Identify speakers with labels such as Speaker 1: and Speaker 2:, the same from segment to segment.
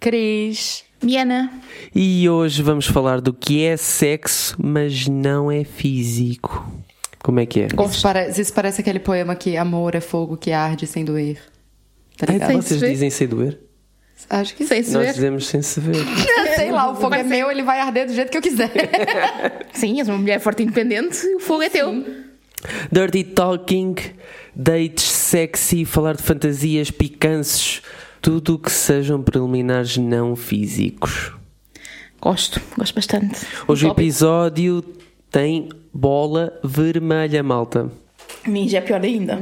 Speaker 1: Cris.
Speaker 2: Miana.
Speaker 3: e hoje vamos falar do que é sexo, mas não é físico. Como é que é?
Speaker 1: Isso parece, isso parece aquele poema que amor é fogo que arde sem doer. Tá
Speaker 3: Ai,
Speaker 1: ligado?
Speaker 3: vocês
Speaker 2: se ver.
Speaker 3: dizem sem doer?
Speaker 1: Acho que
Speaker 2: Sem se
Speaker 3: Nós
Speaker 2: ver.
Speaker 3: dizemos sem se ver.
Speaker 1: Sei lá, o fogo
Speaker 2: Vai
Speaker 1: é meu, ele vai arder do jeito que eu quiser.
Speaker 2: Sim, és uma mulher forte e independente, o fogo é teu.
Speaker 3: Dirty talking, dates sexy, falar de fantasias, picanços, tudo o que sejam preliminares não físicos.
Speaker 2: Gosto, gosto bastante.
Speaker 3: Hoje o episódio tem bola vermelha, malta.
Speaker 2: A mim já é pior ainda.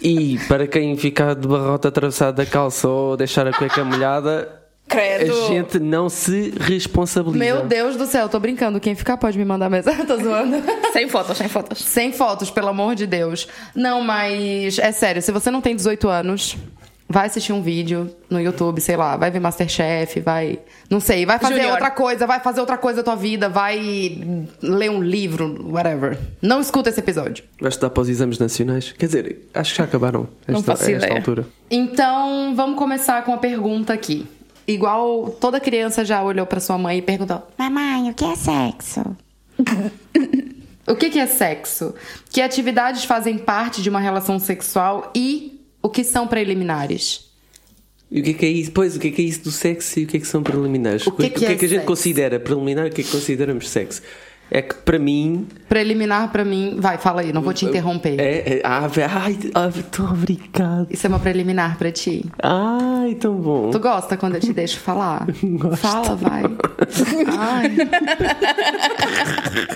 Speaker 3: E para quem ficar de barrota atravessada da calça ou deixar a cueca molhada,
Speaker 2: Credo.
Speaker 3: a gente não se responsabiliza.
Speaker 1: Meu Deus do céu, tô brincando. Quem ficar pode me mandar mensagem. tô zoando.
Speaker 2: Sem fotos, sem fotos.
Speaker 1: Sem fotos, pelo amor de Deus. Não, mas é sério, se você não tem 18 anos, vai assistir um vídeo no YouTube, sei lá, vai ver Masterchef, vai. Não sei, vai fazer
Speaker 2: Junior.
Speaker 1: outra coisa, vai fazer outra coisa da tua vida, vai ler um livro, whatever. Não escuta esse episódio.
Speaker 3: Vai estudar para os exames nacionais? Quer dizer, acho que já acabaram
Speaker 2: Não
Speaker 3: esta,
Speaker 2: faço
Speaker 3: a esta altura.
Speaker 1: Então, vamos começar com a pergunta aqui. Igual toda criança já olhou pra sua mãe e perguntou:
Speaker 4: Mamãe, o que é sexo?
Speaker 1: O que, que é sexo? Que atividades fazem parte de uma relação sexual e o que são preliminares?
Speaker 3: E o que é que é isso? Pois, o que é que é isso do sexo e o que é que são preliminares?
Speaker 1: O que é que é
Speaker 3: a gente
Speaker 1: sexo?
Speaker 3: considera preliminar e o que é que consideramos sexo? É que para mim.
Speaker 1: Preliminar pra mim. Vai, fala aí, não vou te interromper.
Speaker 3: É, é, ah, ve- ai, ai, tão obrigado.
Speaker 1: Isso é uma preliminar pra ti.
Speaker 3: Ai, tão bom.
Speaker 1: Tu gosta quando eu te deixo falar?
Speaker 3: Gosto.
Speaker 1: Fala, vai. Ai,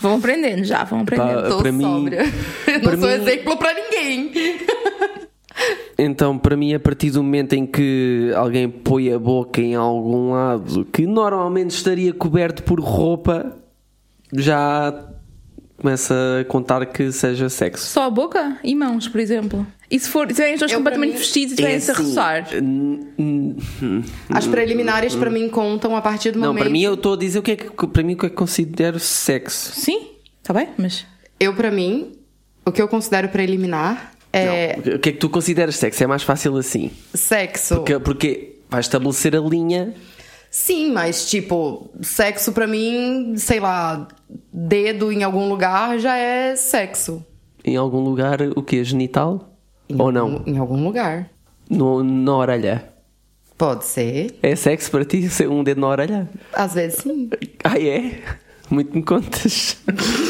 Speaker 2: Vão aprendendo já, vão aprendendo.
Speaker 3: Pá,
Speaker 1: tô
Speaker 3: para mim-
Speaker 1: sóbria. Eu
Speaker 3: para
Speaker 1: não sou
Speaker 3: mim-
Speaker 1: exemplo pra ninguém.
Speaker 3: Então, para mim, a partir do momento em que alguém põe a boca em algum lado que normalmente estaria coberto por roupa, já começa a contar que seja sexo.
Speaker 2: Só a boca e mãos, por exemplo. E se for, se tiverem os dois completamente
Speaker 1: para mim,
Speaker 2: vestidos e estiverem-se a
Speaker 3: assim,
Speaker 2: roçar?
Speaker 1: As preliminares pra mim contam a partir do
Speaker 3: Não,
Speaker 1: momento.
Speaker 3: para mim eu estou a dizer o que é que para mim o que é que considero sexo.
Speaker 2: Sim, está bem, mas.
Speaker 1: Eu, pra mim, o que eu considero preliminar é
Speaker 3: O que é que tu consideras sexo? É mais fácil assim.
Speaker 1: sexo.
Speaker 3: Porque, porque vai estabelecer a linha.
Speaker 1: Sim, mas tipo, sexo pra mim, sei lá, dedo em algum lugar já é sexo.
Speaker 3: Em algum lugar, o que? Genital? Ou não?
Speaker 1: Em algum lugar.
Speaker 3: No, na orelha.
Speaker 1: Pode ser.
Speaker 3: É sexo para ti ser um dedo na orelha?
Speaker 1: Às vezes sim.
Speaker 3: Ah, é? Muito me contas.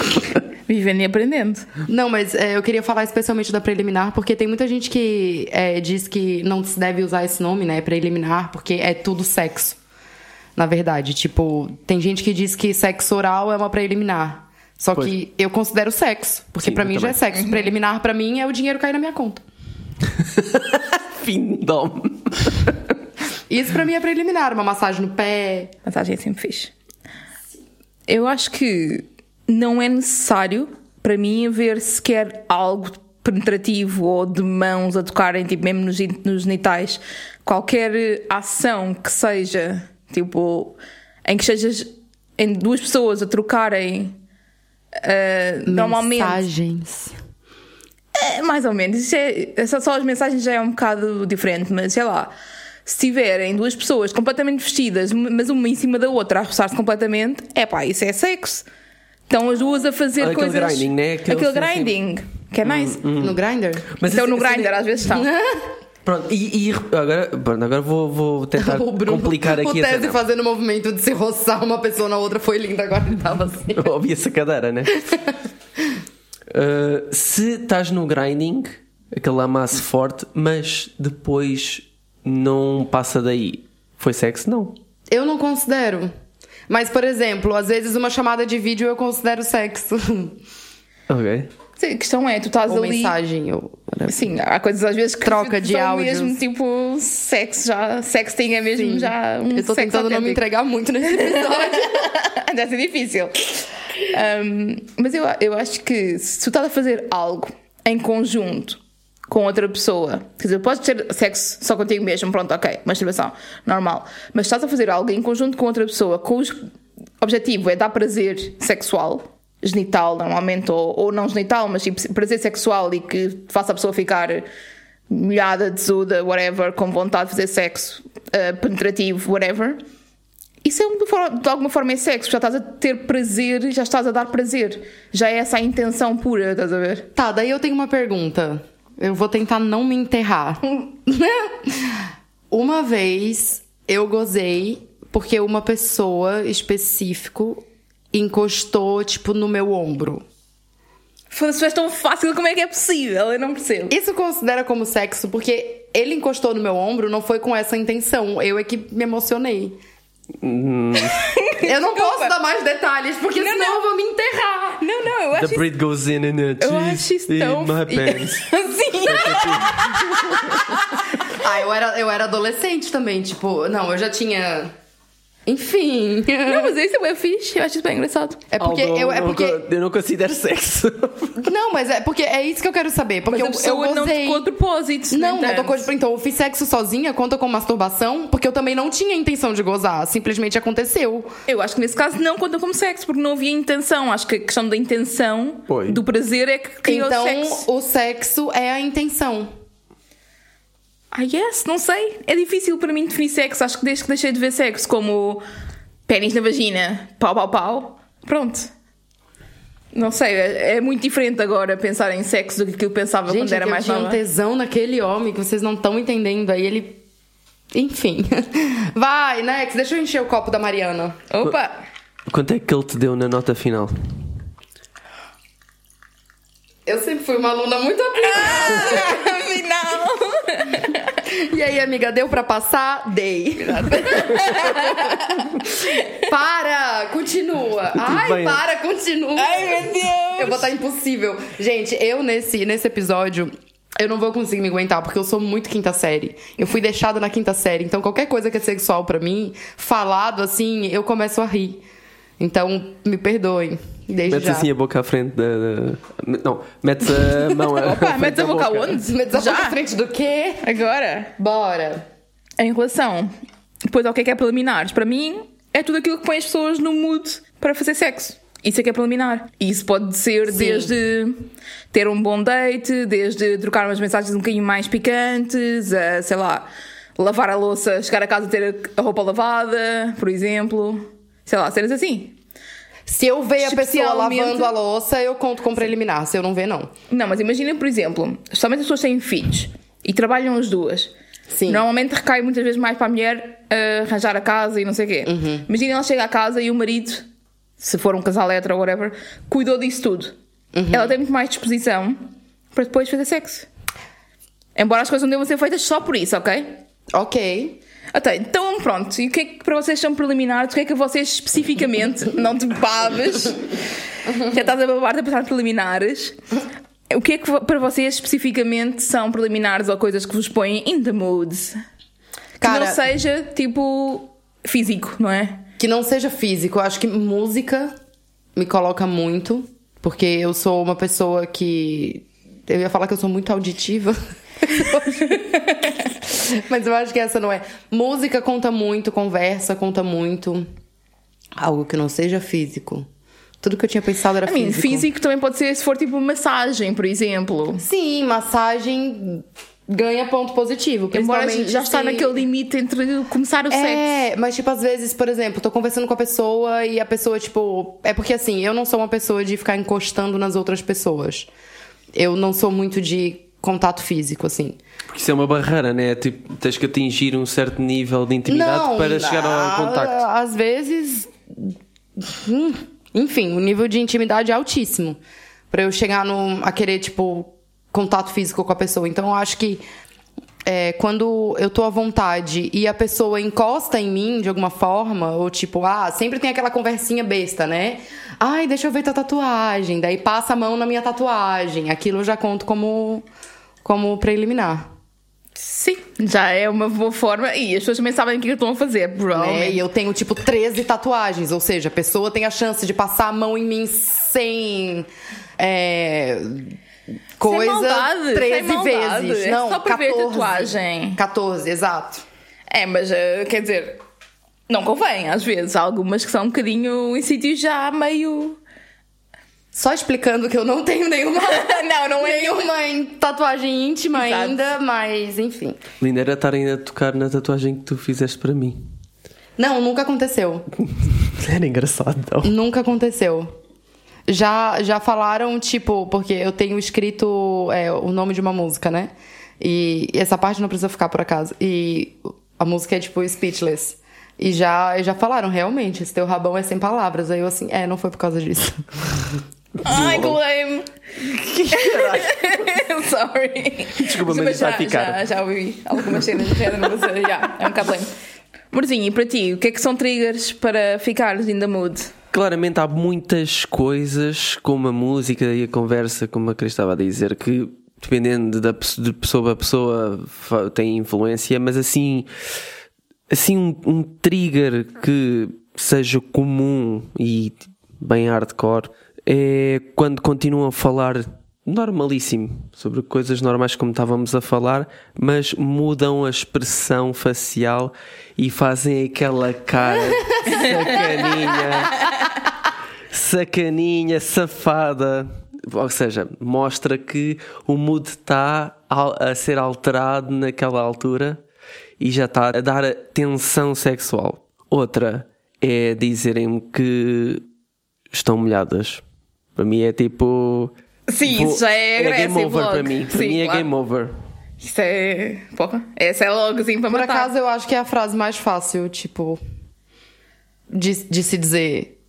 Speaker 2: Vivendo e aprendendo.
Speaker 1: Não, mas é, eu queria falar especialmente da preliminar, porque tem muita gente que é, diz que não se deve usar esse nome, né? Preliminar, porque é tudo sexo. Na verdade, tipo, tem gente que diz que sexo oral é uma preliminar. Só
Speaker 3: Pois.
Speaker 1: que eu considero sexo, porque
Speaker 3: eu
Speaker 1: mim já é sexo. Preliminar pra mim é o dinheiro cair na minha conta.
Speaker 3: Findom.
Speaker 1: Isso pra mim é preliminar, uma massagem no pé.
Speaker 2: Massagem é sempre fixe. Eu acho que não é necessário para mim haver sequer algo penetrativo ou de mãos a tocarem, tipo, mesmo nos, nos genitais. Qualquer ação que seja, tipo, em que sejas em duas pessoas a trocarem. eh, normalmente
Speaker 1: Mensagens.
Speaker 2: é, mais ou menos. Isso é, só as mensagens já é um bocado diferente, mas sei lá. Se tiverem duas pessoas completamente vestidas, mas uma em cima da outra a roçar-se completamente, é pá, isso é sexo. Estão as duas a fazer
Speaker 3: Aquele
Speaker 2: coisas.
Speaker 3: grinding, né? Aquele
Speaker 2: Aquele
Speaker 3: sim, sim.
Speaker 2: grinding, que é nice.
Speaker 1: No grinder?
Speaker 3: Mas
Speaker 2: então
Speaker 3: esse-
Speaker 2: no
Speaker 3: esse-
Speaker 2: grinder às vezes estão.
Speaker 3: Pronto, e, e agora, pronto, agora vou, vou tentar complicar aqui
Speaker 1: o
Speaker 3: a
Speaker 1: Tese
Speaker 3: cena.
Speaker 1: fazendo o movimento de se roçar uma pessoa na outra foi lindo, agora ele tava assim.
Speaker 3: Ouvi essa cadeira, né? Uh, se estás no grinding, aquele amasso forte, mas depois não passa daí, foi sexo? Não.
Speaker 1: Eu não considero. Mas, por exemplo, às vezes uma chamada de vídeo eu considero sexo.
Speaker 3: Ok.
Speaker 2: Sim, a questão é, tu estás
Speaker 1: Ou
Speaker 2: ali.
Speaker 1: mensagem, ou...
Speaker 2: Sim, há coisas às vezes que
Speaker 1: Troca de
Speaker 2: são
Speaker 1: áudios.
Speaker 2: mesmo tipo sexo já. Sexting é mesmo
Speaker 1: Sim.
Speaker 2: já um
Speaker 1: Eu tô
Speaker 2: sexo
Speaker 1: tentando não me entregar muito nesse episódio.
Speaker 2: Deve ser difícil. Um, mas eu, eu acho que se tu estás a fazer algo em conjunto com outra pessoa, quer dizer, podes ter sexo só contigo mesmo, pronto, ok, masturbação, normal. Mas se estás a fazer algo em conjunto com outra pessoa, cujo objetivo é dar prazer sexual, genital normalmente, ou, ou não genital, mas tipo prazer sexual e que faça a pessoa ficar molhada, tesuda, whatever, com vontade de fazer sexo uh, penetrativo, whatever. Isso é um- de alguma forma é sexo, já estás a ter prazer, já estás a dar prazer. Já é essa a intenção pura, estás a ver?
Speaker 1: Tá, daí eu tenho uma pergunta. Eu vou tentar não me enterrar. uma vez eu gozei porque uma pessoa específico encostou, tipo, no meu ombro.
Speaker 2: Foda-se, és tão fácil, como é que é possível? Eu não percebo.
Speaker 1: Isso considera como sexo porque ele encostou no meu ombro, não foi com essa intenção. Eu é que me emocionei. eu não posso dar mais detalhes, porque
Speaker 2: Não,
Speaker 1: senão
Speaker 2: não.
Speaker 1: eu vou me enterrar.
Speaker 2: Não, não, eu
Speaker 3: The
Speaker 2: acho isso,
Speaker 3: breed goes in and it
Speaker 2: eu acho isso tão... Sim.
Speaker 1: Ah, eu era, eu era adolescente também, tipo, não, eu já tinha. Enfim.
Speaker 2: Não, mas isso é fixe, eu acho isso bem engraçado.
Speaker 1: É porque
Speaker 3: Although
Speaker 1: eu, é
Speaker 3: não
Speaker 1: porque
Speaker 3: eu não considero sexo.
Speaker 1: Não, mas é porque é isso que eu quero saber. Porque
Speaker 2: Mas
Speaker 1: eu, eu
Speaker 2: pessoa não
Speaker 1: gozei.
Speaker 2: tocou de propósito.
Speaker 1: Não, não tocou de. Então, eu fiz sexo sozinha, conta com masturbação, porque eu também não tinha intenção de gozar. Simplesmente aconteceu.
Speaker 2: Eu acho que nesse caso não conta como sexo, porque não havia intenção. Acho que a questão da intenção,
Speaker 3: Foi.
Speaker 2: do prazer, é que criou
Speaker 1: então,
Speaker 2: o sexo.
Speaker 1: o sexo é a intenção.
Speaker 2: I guess, não sei. É difícil para mim definir sexo. Acho que desde que deixei de ver sexo como pênis na vagina, pau, pau, pau, pronto. Não sei, é, é muito diferente agora pensar em sexo do que eu pensava
Speaker 1: Gente,
Speaker 2: quando era
Speaker 1: é que
Speaker 2: mais
Speaker 1: eu tinha um
Speaker 2: nova.
Speaker 1: tesão naquele homem que vocês não estão entendendo. Aí ele. Enfim. Vai, Nex, deixa eu encher o copo da Mariana.
Speaker 2: Opa!
Speaker 3: Quanto é que ele te deu na nota final?
Speaker 1: Eu sempre fui uma aluna muito aplicada.
Speaker 2: Afinal!
Speaker 1: E aí, amiga, deu pra passar? Dei. para, continua. Ai,
Speaker 3: bem.
Speaker 1: para, continua.
Speaker 2: Ai, meu Deus!
Speaker 1: Eu vou estar impossível. Gente, eu nesse, nesse episódio. Eu não vou conseguir me aguentar, porque eu sou muito quinta série. Eu fui deixada na quinta série. Então, qualquer coisa que é sexual pra mim, falado assim, eu começo a rir. Então, me perdoem. Desde
Speaker 3: Metes
Speaker 1: já.
Speaker 3: assim a boca à frente da. da- Não, metes a mão à
Speaker 2: Opa, metes a boca aonde?
Speaker 1: Me desafio
Speaker 2: Já?
Speaker 1: à frente do quê?
Speaker 2: Agora,
Speaker 1: Bora.
Speaker 2: em relação depois ao que é que é preliminares, para mim é tudo aquilo que põe as pessoas no mood para fazer sexo. Isso é que é preliminar. E Isso pode ser
Speaker 1: Sim.
Speaker 2: desde ter um bom date, desde trocar umas mensagens um bocadinho mais picantes, a, sei lá, lavar a louça, chegar a casa e ter a roupa lavada, por exemplo. Sei lá, cenas assim.
Speaker 1: Se eu ver a pessoa
Speaker 2: Especialmente-
Speaker 1: lavando a louça, eu conto com preliminar. Se eu não ver, não.
Speaker 2: Não, mas imagina, por exemplo, somente as pessoas têm filhos e trabalham as duas.
Speaker 1: Sim.
Speaker 2: Normalmente recai muitas vezes mais para a mulher uh, arranjar a casa e não sei o quê.
Speaker 1: Uhum.
Speaker 2: Imagina ela chega à casa e o marido, se for um casal hétero ou whatever, cuidou disso tudo.
Speaker 1: Uhum.
Speaker 2: Ela tem muito mais disposição para depois fazer sexo. Embora as coisas não devam ser feitas só por isso, ok?
Speaker 1: Ok.
Speaker 2: Até, então pronto, e o que é que para vocês são preliminares? O que é que vocês especificamente, não te babes, já estás a babar a pensar preliminares, o que é que para vocês especificamente são preliminares ou coisas que vos põem in the mood? Que
Speaker 1: Cara-
Speaker 2: não seja tipo físico, não é?
Speaker 1: Que não seja físico. Eu acho que música me coloca muito. Porque eu sou uma pessoa que. Eu ia falar que eu sou muito auditiva. Mas eu acho que essa não é. Música conta muito, conversa conta muito. Algo que não seja físico. Tudo que eu tinha pensado era
Speaker 2: I mean,
Speaker 1: físico.
Speaker 2: físico também pode ser se for tipo massagem, por exemplo.
Speaker 1: Sim, massagem ganha ponto positivo.
Speaker 2: Embora já está
Speaker 1: se-
Speaker 2: naquele limite entre começar o sexo.
Speaker 1: É, mas tipo, às vezes, por exemplo, tô conversando com a pessoa e a pessoa, tipo. É porque assim, eu não sou uma pessoa de ficar encostando nas outras pessoas. Eu não sou muito de contato físico, assim.
Speaker 3: Porque isso é uma barreira, né? Tipo, tens que atingir um certo nível de intimidade
Speaker 1: não,
Speaker 3: para chegar ao contacto.
Speaker 1: Às vezes. hum, enfim, o nível de intimidade é altíssimo. Pra eu chegar no, a querer, tipo, contato físico com a pessoa. Então eu acho que é, quando eu tô à vontade e a pessoa encosta em mim de alguma forma, ou tipo, ah, sempre tem aquela conversinha besta, né? Ai, deixa eu ver tua tatuagem. Daí passa a mão na minha tatuagem. Aquilo eu já conto como, como preliminar.
Speaker 2: Sim, já é uma boa forma. E as pessoas também sabem o que estão a fazer,
Speaker 1: Né?
Speaker 2: provavelmente.
Speaker 1: E eu tenho, tipo, 13 tatuagens. Ou seja, a pessoa tem a chance de passar a mão em mim sem. É, coisa
Speaker 2: maldade,
Speaker 1: 13
Speaker 2: sem maldade.
Speaker 1: vezes.
Speaker 2: É
Speaker 1: Não,
Speaker 2: só para ver
Speaker 1: 14.
Speaker 2: tatuagem.
Speaker 1: 14, exato.
Speaker 2: É, mas eh, quer dizer, não convém, às vezes. Há algumas que são um bocadinho em sítios já meio.
Speaker 1: Só explicando que eu não tenho nenhuma.
Speaker 2: não, não é nenhuma.
Speaker 1: em- tatuagem íntima
Speaker 2: Exato.
Speaker 1: ainda, mas enfim.
Speaker 3: Linda era estarem a tocar na tatuagem que tu fizeste para mim.
Speaker 1: Não, nunca aconteceu.
Speaker 3: Era engraçado, não?
Speaker 1: Nunca aconteceu. Já, já falaram, tipo, porque eu tenho escrito é, o nome de uma música, né? E, e essa parte não precisa ficar por acaso. E a música é tipo Speechless. E já, já falaram, realmente, esse teu rabão é sem palavras. Aí eu assim, é, não foi por causa disso.
Speaker 2: Ai, que lame. Sorry.
Speaker 3: Desculpa, mas
Speaker 2: já, já, já ouvi algumas cenas de género, mas eh, já, é um bocado lame. Morzinho, e para ti, o que é que são triggers para ficares in the mood?
Speaker 3: Claramente há muitas coisas, como a música e a conversa, como a Cris estava a dizer, que dependendo da, de pessoa a pessoa tem influência, mas assim, assim um, um trigger que seja comum e bem hardcore é quando continuam a falar normalíssimo sobre coisas normais como estávamos a falar, mas mudam a expressão facial e fazem aquela cara sacaninha sacaninha, safada. Ou seja, mostra que o mood está a ser alterado naquela altura e já está a dar tensão sexual. Outra é dizerem-me que estão molhadas. Para mim é tipo.
Speaker 2: Sim, isso já é
Speaker 3: game
Speaker 2: agressivo
Speaker 3: over
Speaker 2: logo.
Speaker 3: para mim. Para
Speaker 2: Sim,
Speaker 3: mim é
Speaker 2: claro.
Speaker 3: game over.
Speaker 2: Isso é. Porra, essa é logo assim para
Speaker 1: Por
Speaker 2: matar.
Speaker 1: acaso, eu acho que é a frase mais fácil, tipo, de, de se dizer.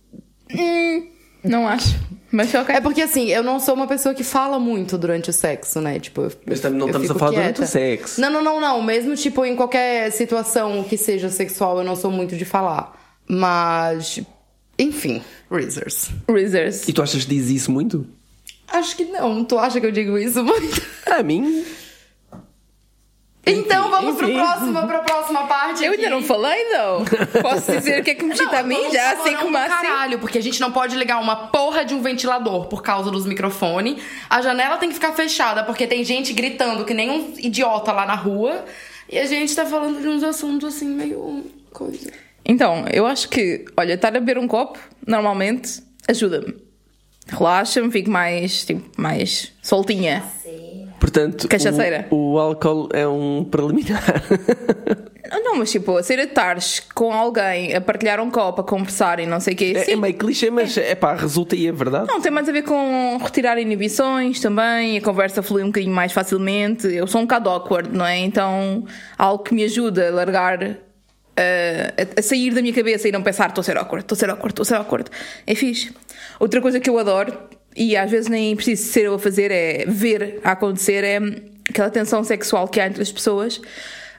Speaker 2: Não acho. Mas ok.
Speaker 1: É porque assim, eu não sou uma pessoa que fala muito durante o sexo, né? Tipo, eu-
Speaker 3: Mas também não estamos a falar durante
Speaker 1: quieta.
Speaker 3: o sexo.
Speaker 1: Não, não, não, não. Mesmo tipo em qualquer situação que seja sexual, eu não sou muito de falar. Mas, enfim, Reasers.
Speaker 2: Reasers.
Speaker 3: E tu achas que diz isso muito?
Speaker 1: Acho que não. Tu acha que eu digo isso muito?
Speaker 3: A mim.
Speaker 1: Então vamos pro
Speaker 3: enfim.
Speaker 1: próximo, pra próxima parte.
Speaker 2: Eu ainda
Speaker 1: aqui.
Speaker 2: não falei, não. Posso dizer o que é que me excita a mim? Já sei como assim.
Speaker 1: caralho, porque a gente não pode ligar uma porra de um ventilador por causa dos microfones. A janela tem que ficar fechada porque tem gente gritando que nem um idiota lá na rua. E a gente tá falando de uns assuntos assim meio coisa.
Speaker 2: Então, eu acho que, olha, estar a beber um copo, normalmente, ajuda-me. Relaxa-me, fico mais, tipo, mais soltinha.
Speaker 3: Portanto,
Speaker 2: Cachaceira.
Speaker 3: o, o álcool é um preliminar.
Speaker 2: Não, não, mas tipo, a sair a tardes com alguém, a partilhar um copo, a conversar e não sei o quê.
Speaker 3: É,
Speaker 2: sim.
Speaker 3: é meio clichê, mas é pá, resulta e é verdade.
Speaker 2: Não, tem mais a ver com retirar inibições também, a conversa flui um bocadinho mais facilmente. Eu sou um bocado awkward, não é? Então, algo que me ajuda a largar, a, a sair da minha cabeça e não pensar estou a ser awkward, estou a ser awkward, estou a ser awkward. É fixe. Outra coisa que eu adoro, e às vezes nem preciso ser eu a fazer, é ver a acontecer, é aquela tensão sexual que há entre as pessoas.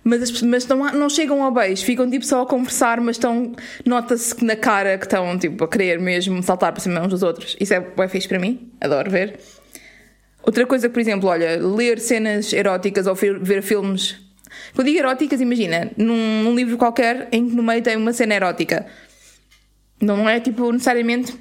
Speaker 2: Mas, as, mas não, não chegam ao beijo, ficam tipo só a conversar, mas estão. Nota-se na cara que estão tipo a querer mesmo saltar para cima uns dos outros. Isso é bem fixe para mim, adoro ver. Outra coisa, por exemplo, olha, ler cenas eróticas ou ver filmes. Quando digo eróticas, imagina, num, num livro qualquer em que no meio tem uma cena erótica. Não é tipo necessariamente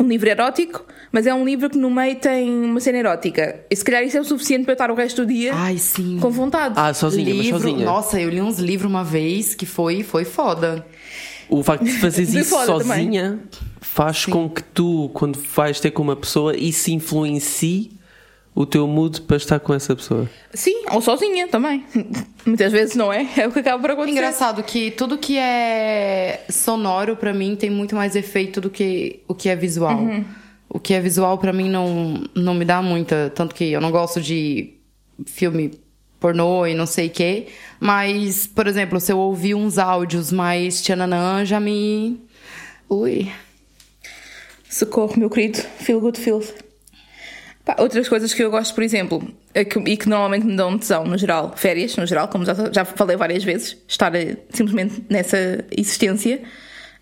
Speaker 2: um livro erótico, mas é um livro que no meio tem uma cena erótica. E se calhar isso é o suficiente para eu estar o resto do dia
Speaker 1: Ai, sim.
Speaker 2: com vontade.
Speaker 3: Ah, sozinha,
Speaker 1: livro,
Speaker 3: mas sozinha.
Speaker 1: Nossa, eu li uns livros uma vez que foi, foi foda.
Speaker 3: O facto de fazeres
Speaker 2: De
Speaker 3: isso
Speaker 2: fora também.
Speaker 3: sozinha faz com que tu, quando vais ter com uma pessoa, isso influencie o teu mood para estar com essa pessoa.
Speaker 2: Sim, ou sozinha também. Muitas vezes não é, é o que acaba por acontecer.
Speaker 1: Engraçado que tudo que é sonoro pra mim tem muito mais efeito do que o que é visual. O que é visual pra mim não, não me dá muita, tanto que eu não gosto de filme pornô e não sei o quê, mas, por exemplo, se eu ouvir uns áudios mais tchananã, já me ui.
Speaker 2: Socorro, meu querido. Feel good feels. Pá, outras coisas que eu gosto, por exemplo, é que- e que normalmente me dão tesão no geral, férias no geral, como já, já falei várias vezes, estar eh, simplesmente nessa existência,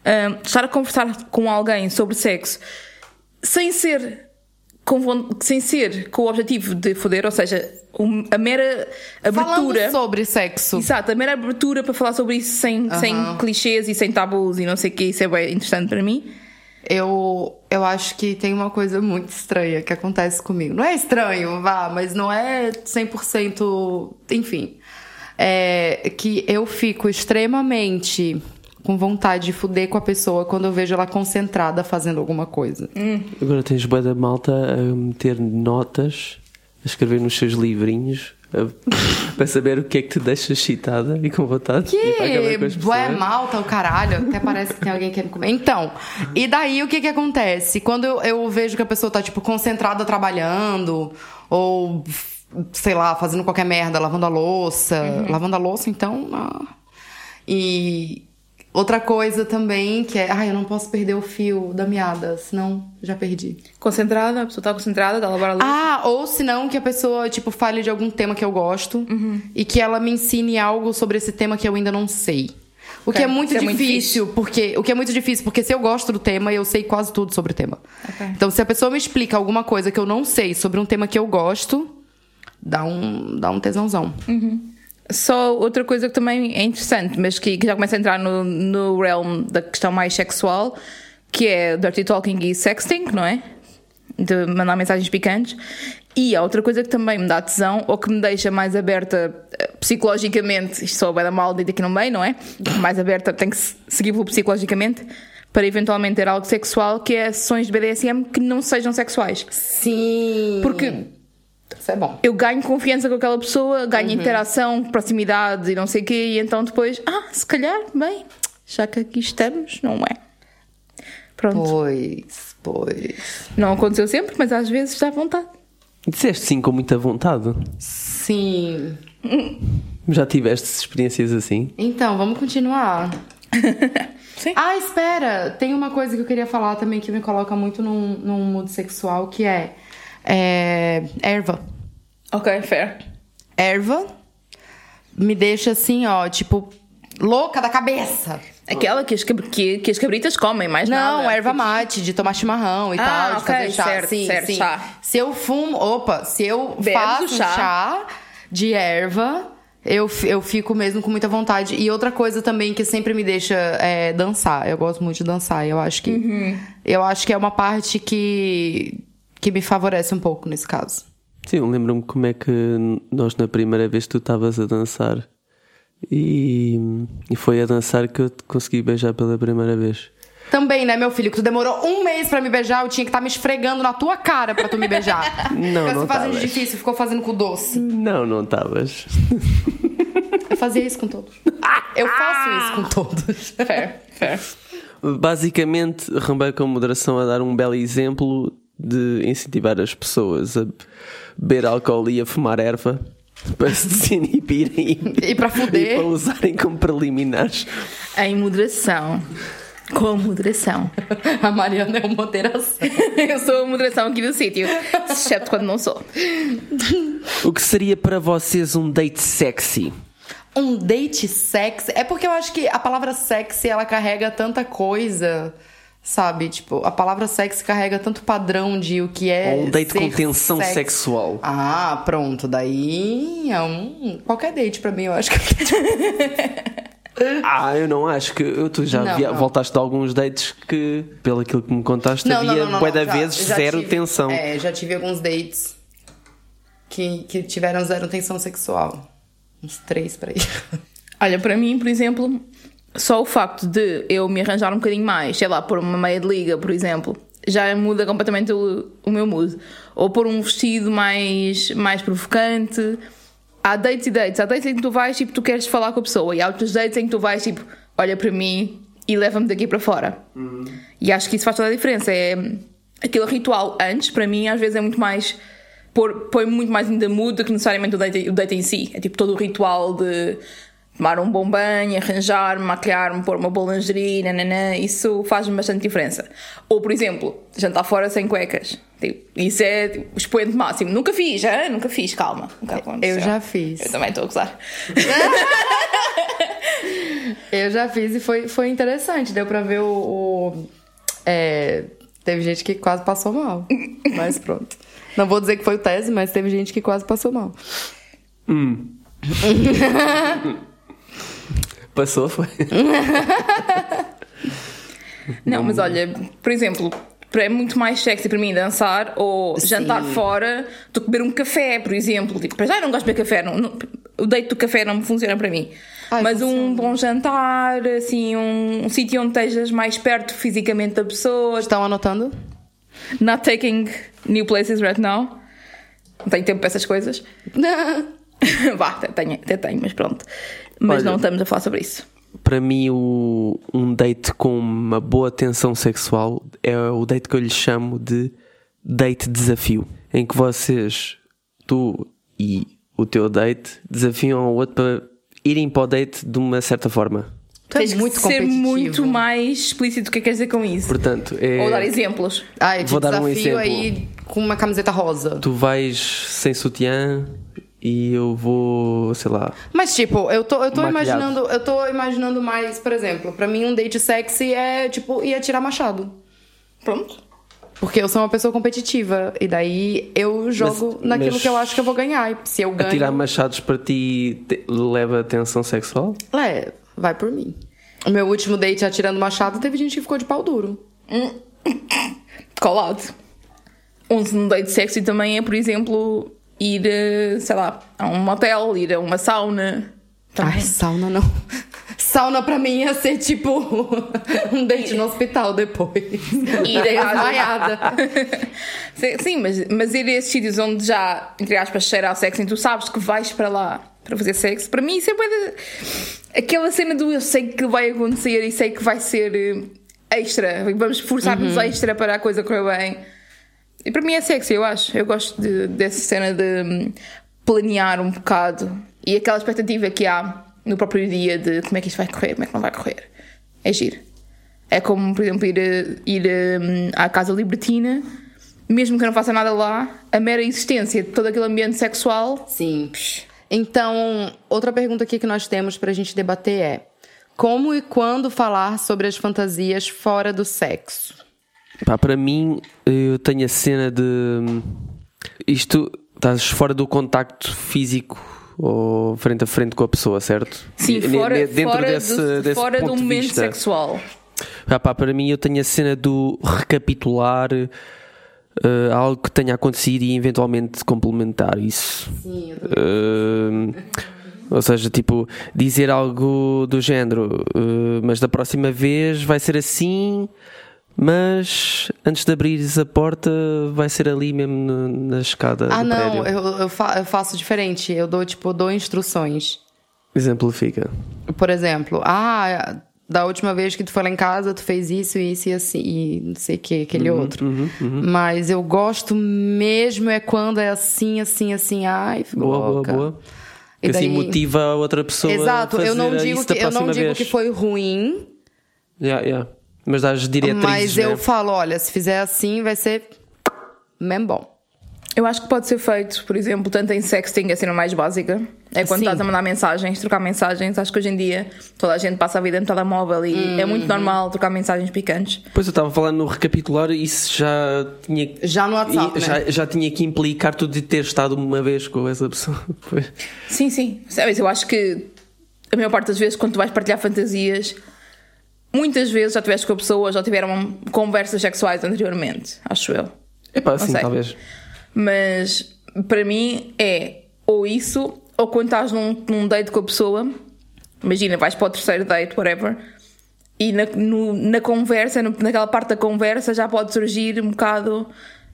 Speaker 2: Ahm, estar a conversar com alguém sobre sexo sem ser com, sem ser com o objetivo de foder, ou seja, um- a mera abertura.
Speaker 1: Falando sobre sexo.
Speaker 2: Exato, a mera abertura para falar sobre isso sem, sem clichês e sem tabus e não sei o que, isso é bem interessante para mim.
Speaker 1: Eu, eu acho que tem uma coisa muito estranha que acontece comigo. Não é estranho, vá, mas não é 100%. Enfim. É que eu fico extremamente com vontade de fuder com a pessoa quando eu vejo ela concentrada fazendo alguma coisa.
Speaker 3: Agora tens bué da malta a meter notas, a escrever nos seus livrinhos, para saber o que é que te deixa excitada e com vontade
Speaker 1: Que
Speaker 3: pessoas.
Speaker 1: malta, o caralho. Até parece que tem alguém querendo comer. Então, e daí o que que acontece? Quando eu, eu vejo que a pessoa tá, tipo, concentrada trabalhando, ou, sei lá, fazendo qualquer merda, lavando a louça. Lavando a louça, então. ah. E outra coisa também que é. Ai, eu não posso perder o fio da meada, senão já perdi.
Speaker 2: Concentrada, a pessoa está concentrada, a lavar a luz.
Speaker 1: Ah, ou se não, que a pessoa, tipo, fale de algum tema que eu gosto e que ela me ensine algo sobre esse tema que eu ainda não sei. O
Speaker 2: Ok,
Speaker 1: que é muito
Speaker 2: isso é muito
Speaker 1: difícil, porque o que é muito difícil, porque se eu gosto do tema, eu sei quase tudo sobre o tema.
Speaker 2: Ok.
Speaker 1: Então, se a pessoa me explica alguma coisa que eu não sei sobre um tema que eu gosto, dá um, dá um tesãozão.
Speaker 2: Só outra coisa que também é interessante, mas que, que já começa a entrar no, no realm da questão mais sexual, que é dirty talking e sexting, não é? De mandar mensagens picantes. E há outra coisa que também me dá tesão, ou que me deixa mais aberta eh, psicologicamente, isto só é da mal dito aqui no meio, não é? Mais aberta, tem que se- seguir pelo psicologicamente, para eventualmente ter algo sexual, que é sessões de BDSM que não sejam sexuais.
Speaker 1: Sim.
Speaker 2: Porque
Speaker 1: Isso é bom.
Speaker 2: eu ganho confiança com aquela pessoa, ganho interação, proximidade e não sei o quê, e então depois, ah, se calhar, bem, já que aqui estamos, não é? Pronto.
Speaker 1: Pois, pois.
Speaker 2: Não aconteceu sempre, mas às vezes dá vontade.
Speaker 3: Disseste sim com muita vontade.
Speaker 1: Sim.
Speaker 3: Já tiveste experiências assim?
Speaker 1: Então, vamos continuar.
Speaker 2: Sim.
Speaker 1: Ah, espera! Tem uma coisa que eu queria falar também que me coloca muito num, num mood sexual, que é, é erva.
Speaker 2: Ok, fair.
Speaker 1: Erva me deixa assim, ó, tipo, louca da cabeça.
Speaker 2: Aquela que as, que, que as cabritas comem, mais
Speaker 1: Não,
Speaker 2: nada.
Speaker 1: erva mate, de tomar chimarrão e
Speaker 2: Ah,
Speaker 1: tal, de
Speaker 2: ok,
Speaker 1: fazer chá.
Speaker 2: certo,
Speaker 1: sim,
Speaker 2: certo,
Speaker 1: sim.
Speaker 2: chá.
Speaker 1: Se eu fumo, opa, se eu
Speaker 2: Bebes
Speaker 1: faço
Speaker 2: chá.
Speaker 1: chá de erva, eu, eu fico mesmo com muita vontade. E outra coisa também que sempre me deixa é dançar. Eu gosto muito de dançar. Eu acho que
Speaker 2: Uhum.
Speaker 1: eu acho que é uma parte que que me favorece um pouco nesse caso.
Speaker 3: Sim, eu lembro-me como é que nós na primeira vez tu estavas a dançar e, e foi a dançar que eu te consegui beijar pela primeira vez.
Speaker 1: Também, né, meu filho? Que tu demorou um mês pra me beijar, eu tinha que estar me esfregando na tua cara pra tu me beijar.
Speaker 3: Não,
Speaker 1: Ficou
Speaker 3: não
Speaker 1: fazendo
Speaker 3: tavas.
Speaker 1: difícil, ficou fazendo com doce.
Speaker 3: Não, não estavas.
Speaker 1: Eu fazia isso com todos. Eu faço isso com todos.
Speaker 2: Fair, fair.
Speaker 3: Basicamente, Rambei com moderação a dar um belo exemplo de incentivar as pessoas a beber álcool e a fumar erva para se desinibirem e,
Speaker 1: pra fuder.
Speaker 3: e para usarem como preliminares.
Speaker 2: Em moderação. Com moderação.
Speaker 1: A Mariana é uma moderação.
Speaker 2: Eu sou a moderação aqui do sítio, exceto quando não sou.
Speaker 3: O que seria para vocês um date sexy?
Speaker 1: Um date sexy. É porque eu acho que a palavra sexy ela carrega tanta coisa, sabe? Tipo, a palavra sexy carrega tanto padrão de o que é.
Speaker 3: Ou um date
Speaker 1: ser
Speaker 3: com tensão
Speaker 1: sexy.
Speaker 3: sexual?
Speaker 1: Ah, pronto. Daí é um. Qualquer date pra mim, eu acho que.
Speaker 3: Ah, eu não acho que eu, tu já
Speaker 1: Não,
Speaker 3: via-
Speaker 1: não.
Speaker 3: voltaste de alguns dates que, pelo aquilo que me contaste, havia bué de
Speaker 1: já-
Speaker 3: vezes
Speaker 1: já
Speaker 3: zero
Speaker 1: tive-
Speaker 3: tensão.
Speaker 1: É, já tive alguns dates que, que tiveram zero tensão sexual. Uns três pra ir.
Speaker 2: Olha, para mim, por exemplo, só o facto de eu me arranjar um bocadinho mais, sei lá, por uma meia de liga, por exemplo, já muda completamente o, o meu mood. Ou por um vestido mais, mais provocante. Há dates e dates. Há dates em que tu vais, tipo, tu queres falar com a pessoa. E há outros dates em que tu vais, tipo, olha para mim e leva-me daqui para fora. E acho que isso faz toda a diferença. É aquele ritual antes, para mim, às vezes é muito mais. pôr- Põe muito mais in the mood do que necessariamente o date, o date em si. É tipo todo o ritual de tomar um bom banho, arranjar-me, maquilhar-me, pôr uma boa lingerie, nananã, isso faz-me bastante diferença. Ou, por exemplo, jantar fora sem cuecas. Tipo, isso é tipo, o expoente máximo. Nunca fiz, hein? nunca fiz, calma. Nunca aconteceu.
Speaker 1: Eu já fiz.
Speaker 2: Eu também estou a gozar.
Speaker 1: Eu já fiz e foi, foi interessante. Deu pra ver o. o- é, teve gente que quase passou mal. Mas pronto. Não vou dizer que foi o tese, mas teve gente que quase passou mal.
Speaker 3: Passou, foi.
Speaker 2: Não, mas olha, por exemplo, é muito mais sexy para mim dançar ou
Speaker 1: Sim.
Speaker 2: jantar fora do que beber um café, por exemplo. Tipo, para já eu não gosto de beber café, não, não- o date do café não me funciona para mim.
Speaker 1: Ai,
Speaker 2: mas um bom jantar, assim, um, um sítio onde estejas mais perto fisicamente da pessoa,
Speaker 1: Estão anotando?
Speaker 2: not taking new places right now. Não tenho tempo para essas coisas. Vá, até tenho, até tenho, mas pronto. Mas
Speaker 3: Olha.
Speaker 2: não estamos a falar sobre isso.
Speaker 3: Para mim, o- um date com uma boa tensão sexual é o date que eu lhe chamo de date desafio. Em que vocês, tu e o teu date, desafiam ao outro para irem para o date de uma certa forma.
Speaker 1: É
Speaker 2: Tens
Speaker 1: muito
Speaker 2: que ser muito mais explícito o que é que queres dizer com isso.
Speaker 3: Portanto, é,
Speaker 2: Ou dar exemplos.
Speaker 1: Ai, te
Speaker 3: Vou dar um
Speaker 1: desafio
Speaker 3: exemplo.
Speaker 1: aí com uma camiseta rosa.
Speaker 3: tu vais sem sutiã e eu vou, sei lá,
Speaker 1: Mas, tipo, eu tô, eu tô imaginando. Eu tô imaginando mais, por exemplo, pra mim um date sexy é, tipo, ir atirar machado.
Speaker 2: Pronto.
Speaker 1: Porque eu sou uma pessoa competitiva. E daí eu jogo
Speaker 3: Mas-
Speaker 1: naquilo
Speaker 3: mas
Speaker 1: que eu acho que eu vou ganhar. E se eu ganho.
Speaker 3: atirar machados para ti te- leva tensão sexual?
Speaker 1: É, vai por mim. O meu último date atirando machado teve gente que ficou de pau duro.
Speaker 2: Colado. Um date sexy também é, por exemplo, ir, eh, sei lá, a um motel, ir a uma sauna. Também.
Speaker 1: Ai, sauna não. Sauna pra mim ia ser tipo um date no hospital depois.
Speaker 2: Ir
Speaker 1: desmaiada.
Speaker 2: Sim, mas, mas ir a esses sítios onde já, entre aspas, cheira a sexo e tu sabes que vais para lá para fazer sexo, para mim isso é de- aquela cena do eu sei que vai acontecer e sei que vai ser eh, extra, vamos esforçar-nos extra para a coisa correr bem. E para mim é sexy, eu acho. Eu gosto de- dessa cena de hum, planear um bocado e aquela expectativa que há no próprio dia de como é que isto vai correr, como é que não vai correr. É giro. É como, por exemplo, ir, a- ir hum, à Casa Libertina, mesmo que eu não faça nada lá, a mera existência de todo aquele ambiente sexual.
Speaker 1: Sim. Então, outra pergunta aqui que nós temos pra gente debater é: como e quando falar sobre as fantasias fora do sexo?
Speaker 3: Pá, para mim, eu tenho a cena de. Isto, estás fora do contacto físico ou frente a frente com a pessoa, certo?
Speaker 2: Sim, fora,
Speaker 3: dentro
Speaker 2: fora,
Speaker 3: desse,
Speaker 2: do,
Speaker 3: desse
Speaker 2: fora do
Speaker 3: ponto de
Speaker 2: momento
Speaker 3: vista.
Speaker 2: sexual.
Speaker 3: Ah, pá, para mim, eu tenho a cena do recapitular eh, algo que tenha acontecido e eventualmente complementar isso.
Speaker 1: Sim, eu
Speaker 3: Eh, ou seja, tipo, dizer algo do género, eh, mas da próxima vez vai ser assim, mas antes de abrires a porta vai ser ali mesmo na escada
Speaker 1: Ah, não, eu, eu, fa- eu faço diferente. Eu dou, tipo, dou instruções.
Speaker 3: Exemplifica.
Speaker 1: Por exemplo, ah, da última vez que tu foi lá em casa, tu fez isso, isso e assim, e não sei o que, aquele
Speaker 3: Uhum,
Speaker 1: outro. Mas eu gosto mesmo é quando é assim, assim, assim, ai, ficou
Speaker 3: Boa, boa,
Speaker 1: louca.
Speaker 3: boa.
Speaker 1: E
Speaker 3: assim
Speaker 1: daí-
Speaker 3: motiva a outra pessoa
Speaker 1: Exato, eu não digo, que, eu não digo
Speaker 3: vez.
Speaker 1: que foi ruim,
Speaker 3: Yeah, yeah. Mas dás diretrizes,
Speaker 1: mas eu
Speaker 3: né?
Speaker 1: falo, olha, se fizer assim, vai ser mesmo bom.
Speaker 2: Eu acho que pode ser feito, por exemplo, tanto em sexting, a cena mais básica. É quando
Speaker 1: Sim.
Speaker 2: estás a mandar mensagens, trocar mensagens. Acho que hoje em dia toda a gente passa a vida no telemóvel e é
Speaker 1: Uhum.
Speaker 2: muito normal trocar mensagens picantes.
Speaker 3: Pois eu estava falando no recapitular e isso já tinha
Speaker 1: Já no WhatsApp,
Speaker 3: e- já,
Speaker 1: né?
Speaker 3: já tinha que implicar tu de ter estado uma vez com essa pessoa.
Speaker 2: Sim, sim. Sabes, eu acho que a maior parte das vezes, quando tu vais partilhar fantasias, muitas vezes já estiveste com a pessoa, já tiveram conversas sexuais anteriormente, acho eu.
Speaker 3: Epá, sim,
Speaker 2: sei.
Speaker 3: talvez.
Speaker 2: Mas para mim é ou isso, ou quando estás num, num date com a pessoa, imagina, vais para o terceiro date, whatever, e na, no- na conversa, naquela parte da conversa, já pode surgir um bocado.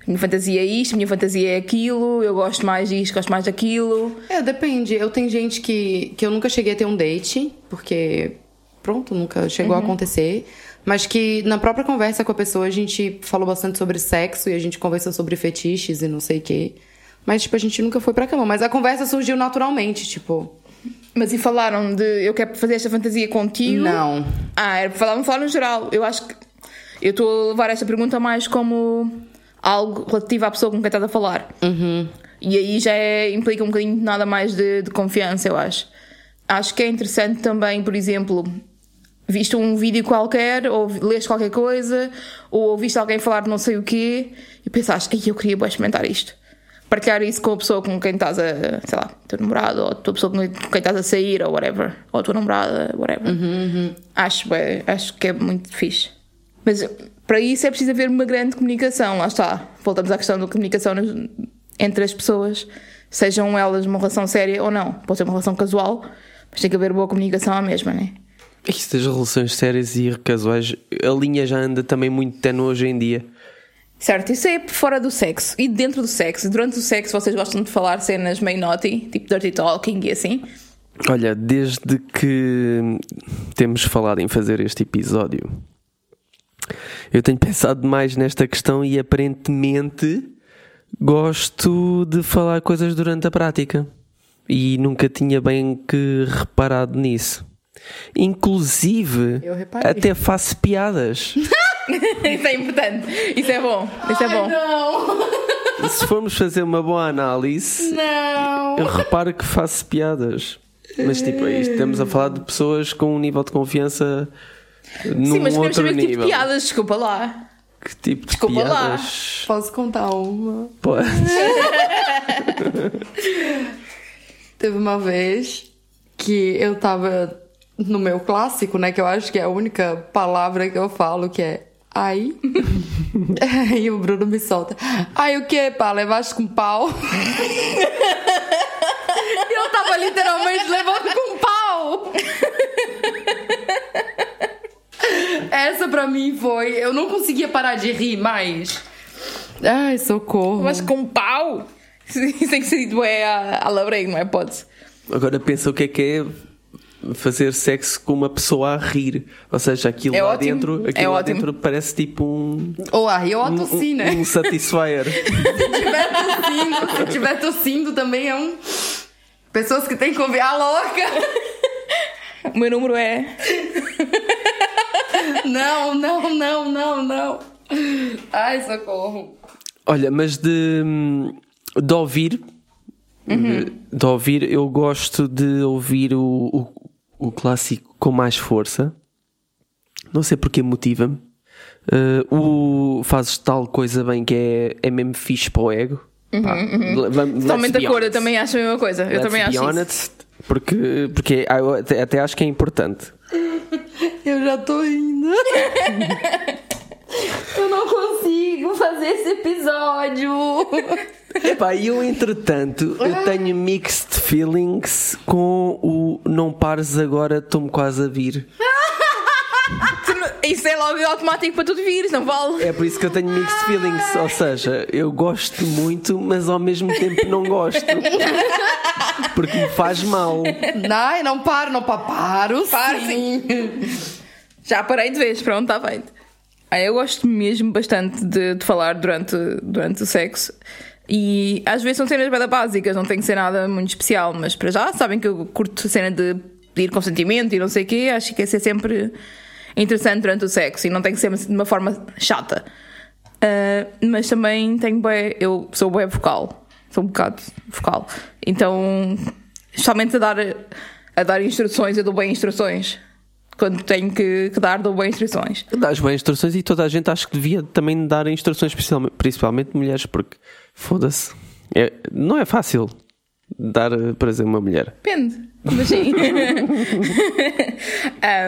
Speaker 2: Minha fantasia é isto, minha fantasia é aquilo, eu gosto mais disto, gosto mais daquilo.
Speaker 1: É, depende. Eu tenho gente que, que eu nunca cheguei a ter um date, porque, pronto, nunca chegou
Speaker 2: Uhum.
Speaker 1: a acontecer. Mas que na própria conversa com a pessoa a gente falou bastante sobre sexo e a gente conversou sobre fetiches e não sei o quê. Mas, tipo, a gente nunca foi pra cama. Mas a conversa surgiu naturalmente, tipo.
Speaker 2: Mas e falaram de eu quero fazer esta fantasia contigo?
Speaker 1: Não.
Speaker 2: Ah, era falaram, falaram no geral. Eu acho que eu estou a levar esta pergunta mais como algo relativo à pessoa com quem estás a falar. E aí já é- implica um bocadinho nada mais de, de confiança, eu acho. Acho que é interessante também, por exemplo, viste um vídeo qualquer, ou leste qualquer coisa, ou ouviste alguém falar de não sei o quê, e pensaste, Ei, eu queria bué experimentar isto. Partilhar isso com a pessoa com quem estás a, sei lá, teu namorado, ou a tua pessoa com quem estás a sair, ou whatever, ou a tua namorada, whatever. Acho, bué, acho que é muito fixe. Mas para isso é preciso haver uma grande comunicação, lá está. Voltamos à questão da comunicação entre as pessoas, sejam elas uma relação séria ou não. Pode ser uma relação casual, mas tem que haver boa comunicação à mesma, né?
Speaker 3: Isso das relações sérias e casuais, a linha já anda também muito tenue hoje em dia.
Speaker 2: Certo, isso é fora do sexo. E dentro do sexo, durante o sexo, vocês gostam de falar cenas meio naughty, tipo dirty talking e assim?
Speaker 3: Olha, desde que temos falado em fazer este episódio, eu tenho pensado mais nesta questão e aparentemente gosto de falar coisas durante a prática. E nunca tinha bem que reparado nisso. Inclusive, até faço piadas.
Speaker 2: isso é importante. Isso é bom. Isso é bom.
Speaker 1: Não,
Speaker 3: Se formos fazer uma boa análise,
Speaker 1: não.
Speaker 3: eu reparo que faço piadas. Mas tipo, é isto. Estamos a falar de pessoas com um nível de confiança num
Speaker 2: Sim, mas
Speaker 3: outro
Speaker 2: saber que tipo
Speaker 3: nível.
Speaker 2: de piadas, desculpa lá.
Speaker 3: Que tipo de
Speaker 2: Desculpa lá.
Speaker 3: piadas?
Speaker 1: Posso contar uma?
Speaker 3: Pode.
Speaker 1: Teve uma vez que eu tava no meu clássico, né? Que eu acho que é a única palavra que eu falo que é ai. Aí o Bruno me solta. Ai, o que, pá? Levaste com pau? E eu tava literalmente levando com pau. Essa pra mim foi. Eu não conseguia parar de rir mais. Ai, socorro.
Speaker 2: Mas com pau? Isso tem que ser é a, a labrego, não é? Pode.
Speaker 3: Agora pensa o que é que é fazer sexo com uma pessoa a rir. Ou seja, aquilo
Speaker 2: É
Speaker 3: lá
Speaker 2: ótimo.
Speaker 3: dentro,
Speaker 2: É
Speaker 3: aquilo lá
Speaker 2: ótimo.
Speaker 3: dentro parece tipo um,
Speaker 1: Ou a rir ou a
Speaker 3: um,
Speaker 1: né?
Speaker 3: um satisfier.
Speaker 1: Se tiver tossindo, se tiver tossindo também é um. Pessoas que têm que ouvir a louca.
Speaker 2: O meu número é.
Speaker 1: Não, não, não, não, não. Ai, socorro.
Speaker 3: Olha, mas de, de ouvir, de ouvir, eu gosto de ouvir o, o, clássico com mais força. Não sei porque motiva-me. Eh, o fazes tal coisa bem que é, é mesmo fixe para o ego. Pá, le- vamos-
Speaker 2: Totalmente de acordo, eu também acho a mesma coisa. Eu
Speaker 3: Let's
Speaker 2: também acho isso.
Speaker 3: honest, Porque, porque eu até, até acho que é importante.
Speaker 1: Eu já tô indo. Eu não consigo fazer esse episódio.
Speaker 3: Epá, e eu entretanto eu tenho mixed feelings com o não pares agora, estou-me quase a vir.
Speaker 2: Não- Isso é logo automático para tu te vires, não vale?
Speaker 3: É por isso que eu tenho mixed feelings, ou seja, eu gosto muito, mas ao mesmo tempo não gosto. Porque me faz mal.
Speaker 1: Ai, não paro, não pa- paro.
Speaker 2: Paro,
Speaker 1: sim.
Speaker 2: Já parei de vez, pronto, está feito. Ah, eu gosto mesmo bastante de, de falar durante, durante o sexo. E às vezes são cenas bem básicas, não tem que ser nada muito especial, mas para já sabem que eu curto cena de pedir consentimento e não sei o quê, acho que esse é sempre interessante durante o sexo e não tem que ser de uma forma chata. Ah, mas também tenho bué, eu sou bué vocal, sou um bocado vocal. Então, especialmente a dar, a dar instruções, eu dou bem instruções. Quando tenho que, que dar, dou bem instruções.
Speaker 3: Dás bem instruções e toda a gente acho que devia também dar instruções, principalmente mulheres, porque foda-se. É- não é fácil dar eh, prazer a uma mulher.
Speaker 2: Depende. Mas sim.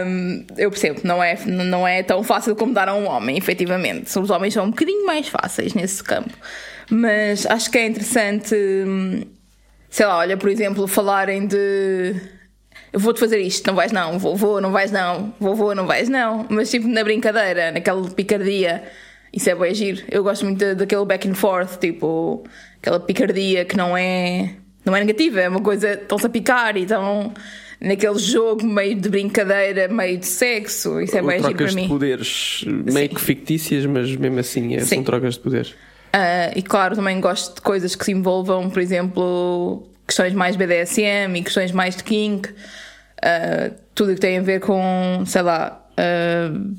Speaker 2: Um, eu percebo, não é, não é tão fácil como dar a um homem, efetivamente. Os homens são um bocadinho mais fáceis nesse campo. Mas acho que é interessante, hum, sei lá, olha, por exemplo, falarem de. Eu vou-te fazer isto, não vais não, vou, vou, não vais não, vou, vou, não vais não. Mas tipo na brincadeira, naquela picardia, isso é bem giro. Eu gosto muito da- daquele back and forth, tipo, aquela picardia que não é, não é negativa, é uma coisa, estão-se a picar e estão naquele jogo meio de brincadeira, meio de sexo. Isso é bem giro
Speaker 3: trocas
Speaker 2: para
Speaker 3: de
Speaker 2: mim.
Speaker 3: poderes meio que fictícias, mas mesmo assim é,
Speaker 2: Sim.
Speaker 3: são trocas de poderes.
Speaker 2: Ah, e claro, também gosto de coisas que se envolvam, por exemplo, questões mais BDSM e questões mais de kink, uh, tudo o que tem a ver com, sei lá. Uh,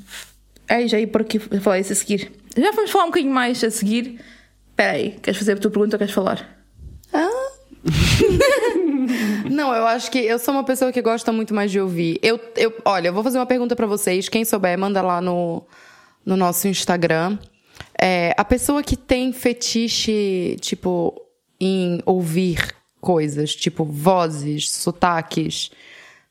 Speaker 2: ai, já ia por aqui falar isso a seguir. Já vamos falar um bocadinho mais a seguir. Espera aí, queres fazer a tua pergunta ou queres falar?
Speaker 1: Ah. Não, eu acho que eu sou uma pessoa que gosta muito mais de ouvir. Eu, eu, olha, eu vou fazer uma pergunta para vocês. Quem souber, manda lá no, no nosso Instagram. É, a pessoa que tem fetiche, tipo, em ouvir coisas, tipo vozes, sotaques,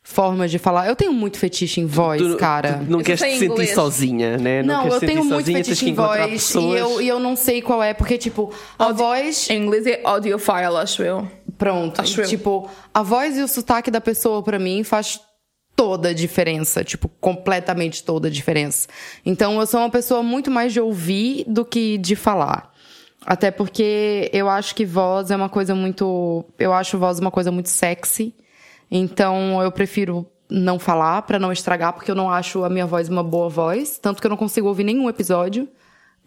Speaker 1: formas de falar. Eu tenho muito fetiche em voz,
Speaker 3: Tu-
Speaker 1: cara.
Speaker 3: tu não
Speaker 2: Eu
Speaker 3: te
Speaker 2: sei
Speaker 3: sentir
Speaker 2: inglês.
Speaker 3: sozinha, né?
Speaker 1: Não,
Speaker 3: queres
Speaker 1: eu
Speaker 3: te
Speaker 1: tenho muito
Speaker 3: sozinha,
Speaker 1: fetiche em voz e eu, e eu não sei qual é, porque, tipo, a voz.
Speaker 2: Em inglês é audiophile, acho eu.
Speaker 1: Pronto.
Speaker 2: Acho eu.
Speaker 1: tipo, a voz e o sotaque da pessoa, pra mim, faz toda a diferença. Tipo, completamente toda a diferença. Então, eu sou uma pessoa muito mais de ouvir do que de falar. Até porque eu acho que voz é uma coisa muito. Eu acho voz uma coisa muito sexy. Então, eu prefiro não falar pra não estragar, porque eu não acho a minha voz uma boa voz. Tanto que eu não consigo ouvir nenhum episódio.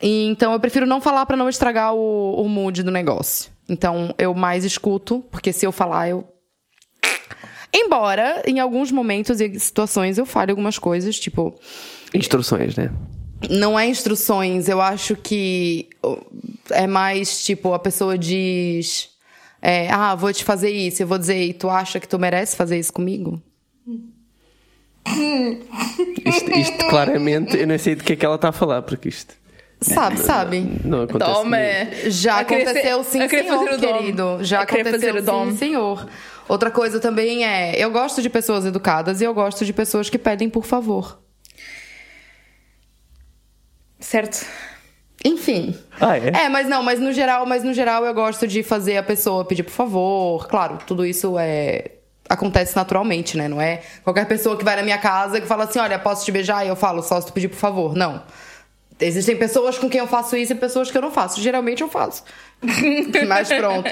Speaker 1: E, então eu prefiro não falar pra não estragar o, o mood do negócio. Então eu mais escuto, porque se eu falar eu. Embora em alguns momentos e situações eu fale algumas coisas, tipo,
Speaker 3: Instruções, né?
Speaker 1: não é instruções, eu acho que é mais tipo a pessoa diz. É, ah, vou te fazer isso. Eu vou dizer, e tu acha que tu merece fazer isso comigo?
Speaker 3: Isto, isto claramente, eu não sei do que é que ela está a falar, porque isto
Speaker 1: Sabe, sabe?
Speaker 3: não acontece.
Speaker 2: Toma!
Speaker 3: comigo.
Speaker 1: Já aconteceu sim, senhor, querido. Já aconteceu sim, senhor. Outra coisa também é, eu gosto de pessoas educadas e eu gosto de pessoas que pedem por favor.
Speaker 2: Certo.
Speaker 1: Enfim.
Speaker 3: Ah, é?
Speaker 1: É, mas não, mas no geral, mas no geral eu gosto de fazer a pessoa pedir por favor. Claro, tudo isso é acontece naturalmente, né? Não é qualquer pessoa que vai na minha casa que fala assim, olha, posso te beijar? E eu falo, só se tu pedir por favor. Não. Existem pessoas com quem eu faço isso e pessoas que eu não faço. Geralmente eu faço. Mas pronto.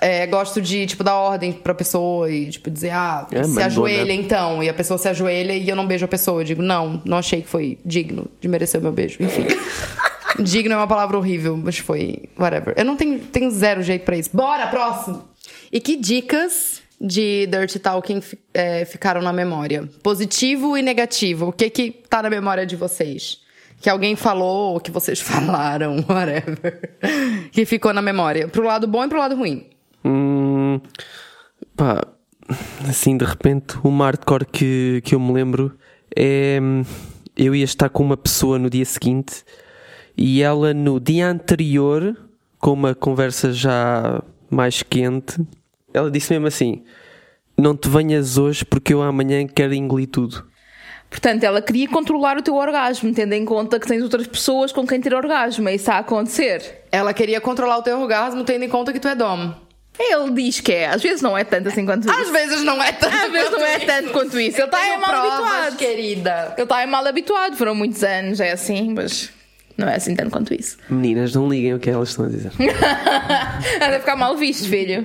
Speaker 1: É, gosto de, tipo, dar ordem pra pessoa e, tipo, dizer, ah,
Speaker 3: É,
Speaker 1: se
Speaker 3: mandona.
Speaker 1: ajoelha então. E a pessoa se ajoelha e eu não beijo a pessoa. Eu digo, não, não achei que foi digno de merecer o meu beijo. Enfim. Digno é uma palavra horrível, mas foi. Whatever. Eu não tenho, tenho zero jeito pra isso. Bora, próximo! E que dicas de Dirty Talking é, ficaram na memória? Positivo e negativo. O que que tá na memória de vocês? Que alguém falou, ou que vocês falaram, whatever. Que ficou na memória. Pro lado bom e pro lado ruim.
Speaker 3: Hum, pá, assim de repente, uma hardcore que, que eu me lembro é. hum, Eu ia estar com uma pessoa no dia seguinte e ela no dia anterior, com uma conversa já mais quente, ela disse mesmo assim: Não te venhas hoje porque eu amanhã quero engolir tudo.
Speaker 2: Portanto, ela queria controlar o teu orgasmo, tendo em conta que tens outras pessoas com quem ter orgasmo. E isso está a acontecer.
Speaker 1: Ela queria controlar o teu orgasmo, tendo em conta que tu é dom.
Speaker 2: Ele diz que é. Às vezes não é tanto assim quanto
Speaker 1: Às
Speaker 2: isso.
Speaker 1: vezes não é tanto.
Speaker 2: Às vezes não é
Speaker 1: quanto
Speaker 2: tanto quanto isso. Ele está é mal
Speaker 1: provas,
Speaker 2: habituado.
Speaker 1: querida.
Speaker 2: Ele está é mal habituado. Foram muitos anos, é assim, mas não é assim tanto quanto isso.
Speaker 3: Meninas, não liguem o que elas estão a dizer.
Speaker 2: Anda a ficar mal visto, filho.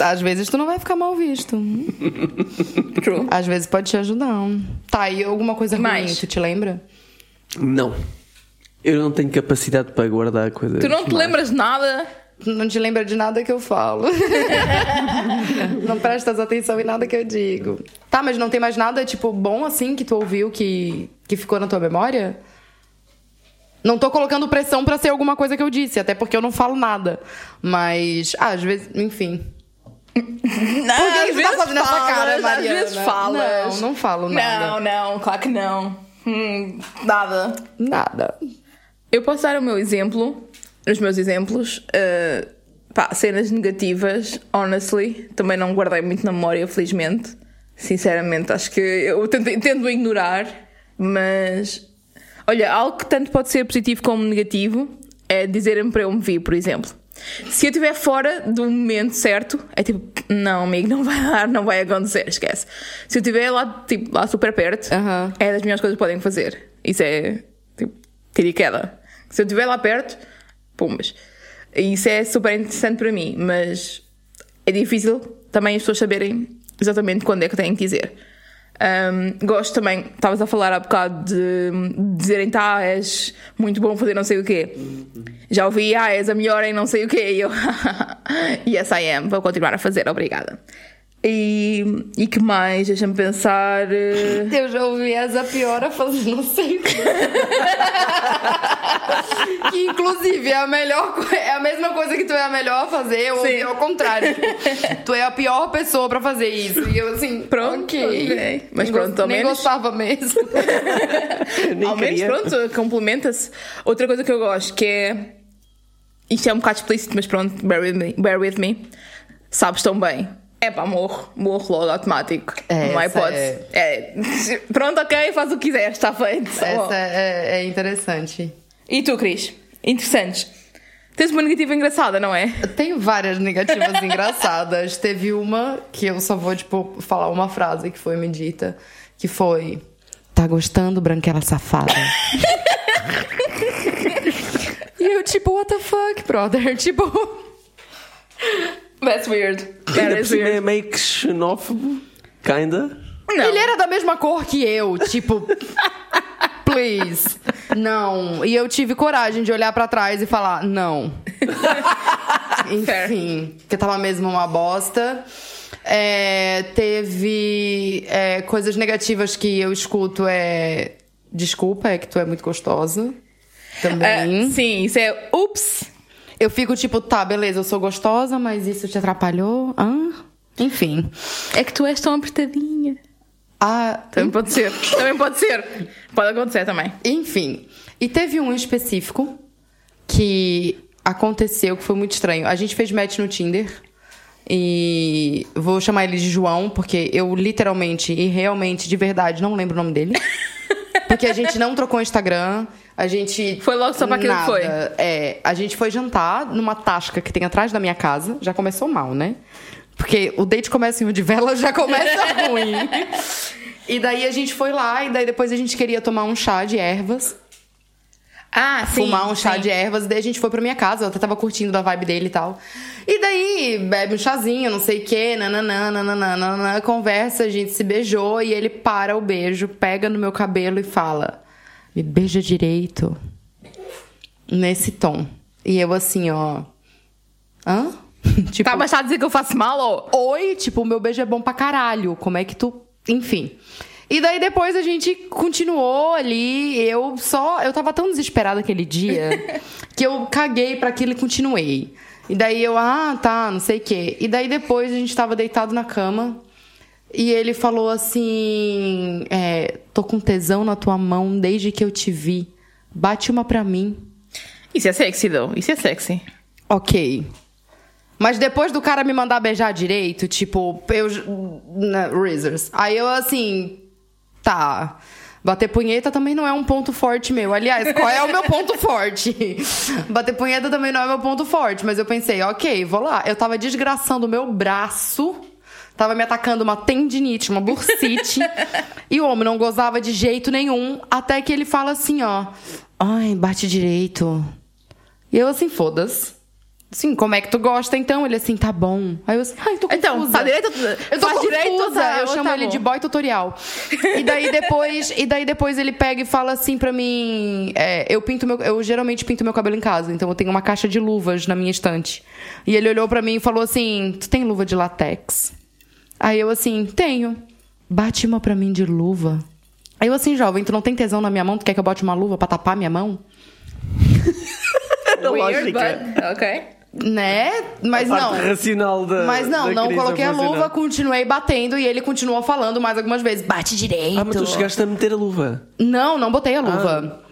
Speaker 1: Às vezes tu não vai ficar mal visto.
Speaker 2: True.
Speaker 1: Às vezes pode te ajudar. Tá, e alguma coisa ruim,
Speaker 2: Mais?
Speaker 1: tu te lembra?
Speaker 3: Não. Eu não tenho capacidade para guardar coisas.
Speaker 2: Tu não te
Speaker 3: más.
Speaker 2: lembras de nada?
Speaker 1: Não te lembra de nada que eu falo. não prestas atenção em nada que eu digo. Tá, mas não tem mais nada, tipo, bom assim que tu ouviu que, que ficou na tua memória? Não tô colocando pressão pra ser alguma coisa que eu disse, até porque eu não falo nada. Mas, ah, às vezes, enfim.
Speaker 2: Não,
Speaker 1: Por que você tá fazendo essa cara,
Speaker 2: Às vezes falas.
Speaker 1: Não, não falo nada.
Speaker 2: Não, não, claro que não. Hum, nada.
Speaker 1: Nada.
Speaker 2: Eu posso dar o meu exemplo, os meus exemplos. uh, pá, cenas negativas, honestly. Também não guardei muito na memória, felizmente. Sinceramente, acho que eu tento, tento ignorar. Mas, olha, algo que tanto pode ser positivo como negativo é dizerem para eu me vir, por exemplo. Se eu estiver fora do momento certo, é tipo, não, amigo, não vai dar, não vai acontecer, esquece. Se eu estiver lá, tipo, lá super perto, é das melhores coisas que podem fazer. Isso é, tipo, tira e queda. Se eu estiver lá perto, pumas. Isso é super interessante para mim, mas é difícil também as pessoas saberem exatamente quando é que têm que dizer. Um, gosto também, estavas a falar há bocado de dizerem, tá, és muito bom fazer não sei o quê. Já ouvi, ah, és a melhor em não sei o quê. E eu, Yes, I am. Vou continuar a fazer, obrigada. E, e que mais? Deixa-me pensar. eh,
Speaker 1: Eu já ouvi essa pior a fazer, não sei o que. que inclusive é a melhor é a mesma coisa que tu é a melhor a fazer, eu ouvi
Speaker 2: Sim.
Speaker 1: ao contrário. tu é a pior pessoa pra fazer isso. E eu assim,
Speaker 2: Pronto,
Speaker 1: ok.
Speaker 2: ok. Mas
Speaker 1: Nem
Speaker 2: pronto, ao
Speaker 1: nem
Speaker 2: menos-
Speaker 1: gostava mesmo.
Speaker 3: Nem
Speaker 2: Ao menos,
Speaker 3: queria.
Speaker 2: pronto, complementa-se. Outra coisa que eu gosto que é. Isto é um bocado explícito, mas pronto, bear with me. Bear with me. Sabes tão bem. É pá, morro. Morro logo automático.
Speaker 1: É,
Speaker 2: não há hipótese. É. Pronto, ok, faz o que quiser, está feito.
Speaker 1: Essa é, é interessante.
Speaker 2: E tu, Cris? Interessantes. Tens uma negativa engraçada, não é?
Speaker 1: Tenho várias negativas engraçadas. Teve uma que eu só vou, tipo, falar uma frase que foi me dita, que foi... Tá gostando, branquela safada? e eu, tipo, what the fuck, brother? Tipo...
Speaker 2: That's weird.
Speaker 3: Ainda por cima é meio que xenófobo. Kinda.
Speaker 2: Não.
Speaker 1: Ele era da mesma cor que eu, tipo... Please. Não. E eu tive coragem de olhar pra trás e falar, não. Enfim, que tava mesmo uma bosta. É, teve é, coisas negativas que eu escuto é. Desculpa, é que tu é muito gostosa. Também.
Speaker 2: É, sim, isso é. Ups!
Speaker 1: Eu fico tipo, tá, beleza, eu sou gostosa, mas isso te atrapalhou? Hã? Enfim.
Speaker 2: É que tu és tão apertadinha.
Speaker 1: Ah,
Speaker 2: Também pode ser. Também pode ser. Pode acontecer também.
Speaker 1: Enfim. E teve um específico que aconteceu que foi muito estranho. A gente fez match no Tinder. E vou chamar ele de João, porque eu literalmente e realmente, de verdade, não lembro o nome dele. Porque a gente não trocou Instagram. A gente.
Speaker 2: Foi logo só pra aquilo que
Speaker 1: nada.
Speaker 2: foi.
Speaker 1: É, a gente foi jantar numa tasca que tem atrás da minha casa. Já começou mal, né? Porque o date começa em um de vela, já começa ruim. E daí a gente foi lá, e daí depois a gente queria tomar um chá de ervas.
Speaker 2: Ah, sim.
Speaker 1: fumar um chá
Speaker 2: sim.
Speaker 1: de ervas, e daí a gente foi pra minha casa, eu até tava curtindo da vibe dele e tal. E daí, bebe um chazinho, não sei o quê, nananã, nananã, nananã, conversa, a gente se beijou, e ele para o beijo, pega no meu cabelo e fala: Me beija direito. Nesse tom. E eu assim, ó. Hã? tipo,
Speaker 2: Tá, mas tá dizer que eu faço mal ou.
Speaker 1: Oi, tipo, o meu beijo é bom pra caralho. Como é que tu. Enfim. E daí depois a gente continuou ali. Eu só. Eu tava tão desesperada aquele dia que eu caguei pra aquilo e continuei. E daí eu, ah, tá, não sei o quê. E daí depois a gente tava deitado na cama. E ele falou assim: é, tô com tesão na tua mão desde que eu te vi. Bate uma pra mim.
Speaker 2: Isso é sexy, though. Isso é sexy.
Speaker 1: Ok. Mas depois do cara me mandar beijar direito, tipo, eu. Na, Razors. Aí eu assim. Tá. Bater punheta também não é um ponto forte meu. Aliás, qual é o meu ponto forte? Bater punheta também não é meu ponto forte. Mas eu pensei, ok, vou lá. Eu tava desgraçando o meu braço. Tava me atacando uma tendinite, uma bursite. e o homem não gozava de jeito nenhum. Até que ele fala assim, ó. Ai, bate direito. E eu assim, foda-se. Sim, como é que tu gosta então? Ele assim, tá bom. Aí eu assim, ai, tô confusa.
Speaker 2: Então, tá direito?
Speaker 1: Eu tô
Speaker 2: faz
Speaker 1: confusa.
Speaker 2: direito, tá?
Speaker 1: eu chamo
Speaker 2: tá
Speaker 1: ele
Speaker 2: bom?
Speaker 1: de boy tutorial. E daí depois, e daí depois ele pega e fala assim pra mim, é, eu pinto meu, eu geralmente pinto meu cabelo em casa, então eu tenho uma caixa de luvas na minha estante. E ele olhou pra mim e falou assim: "Tu tem luva de latex?" Aí eu assim: "Tenho." Bate uma pra mim de luva. Aí eu assim, jovem, tu não tem tesão na minha mão? Tu quer que eu bote uma luva pra tapar minha mão?
Speaker 2: Weird, but ok.
Speaker 1: Né? Mas
Speaker 3: A
Speaker 1: não.
Speaker 3: parte racional da.
Speaker 1: Mas não,
Speaker 3: da
Speaker 1: não coloquei a luva, continuei batendo e ele continuou falando mais algumas vezes. Bate direito.
Speaker 3: Ah, mas tu chegaste a meter a luva.
Speaker 1: Não, não botei a luva.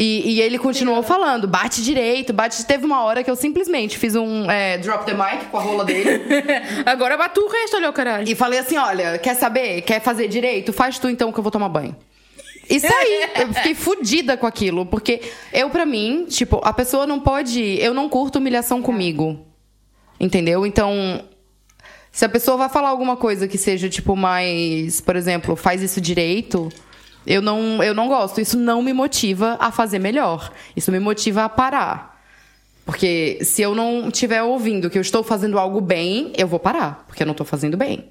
Speaker 1: E, e ele continuou falando, bate direito, bate. Teve uma hora que eu simplesmente fiz um é, drop the mic com a rola dele
Speaker 2: Agora bate o resto, olha o caralho.
Speaker 1: e falei assim: olha, quer saber? Quer fazer direito? Faz tu então que eu vou tomar banho. Isso aí, eu fiquei fodida com aquilo, porque eu, pra mim, tipo, a pessoa não pode. Eu não curto humilhação comigo. Entendeu? Então, se a pessoa vai falar alguma coisa que seja, tipo, mais, por exemplo, faz isso direito, eu não, eu não gosto. Isso não me motiva a fazer melhor. Isso me motiva a parar. Porque se eu não estiver ouvindo que eu estou fazendo algo bem, eu vou parar, porque eu não estou fazendo bem.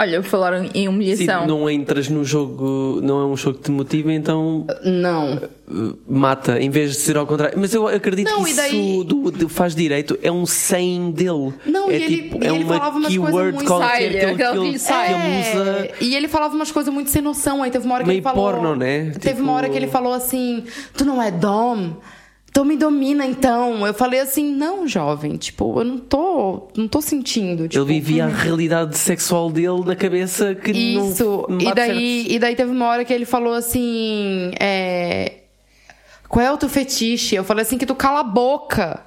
Speaker 2: Olha, falaram em humilhação.
Speaker 3: não entras no jogo, não é um jogo que te motiva, então
Speaker 1: Não.
Speaker 3: uh, mata, em vez de ser ao contrário. Mas eu acredito
Speaker 1: Não,
Speaker 3: que
Speaker 1: e
Speaker 3: isso
Speaker 1: daí-
Speaker 3: do, do faz direito é um saying dele.
Speaker 1: Não,
Speaker 3: é
Speaker 1: e ele-
Speaker 3: tipo,
Speaker 1: e
Speaker 3: é
Speaker 1: ele
Speaker 3: uma
Speaker 1: falava umas coisas muito
Speaker 2: sai,
Speaker 3: que ele, ele.
Speaker 1: É, e ele falava umas coisas muito sem noção. Aí teve uma hora que
Speaker 3: Meio
Speaker 1: ele falou.
Speaker 3: porno, né?
Speaker 1: Teve
Speaker 3: Tipo-
Speaker 1: uma hora que ele falou assim: Tu não é Dom? Então me domina então. Eu falei assim: Não, jovem. Tipo, eu não tô, não tô sentindo. Tipo,
Speaker 3: Ele vivia a realidade sexual dele na cabeça que
Speaker 1: Isso.
Speaker 3: não, não
Speaker 1: e, daí,
Speaker 3: certo.
Speaker 1: e daí teve uma hora que ele falou assim: é, Qual é o teu fetiche? Eu falei assim: Que tu cala a boca.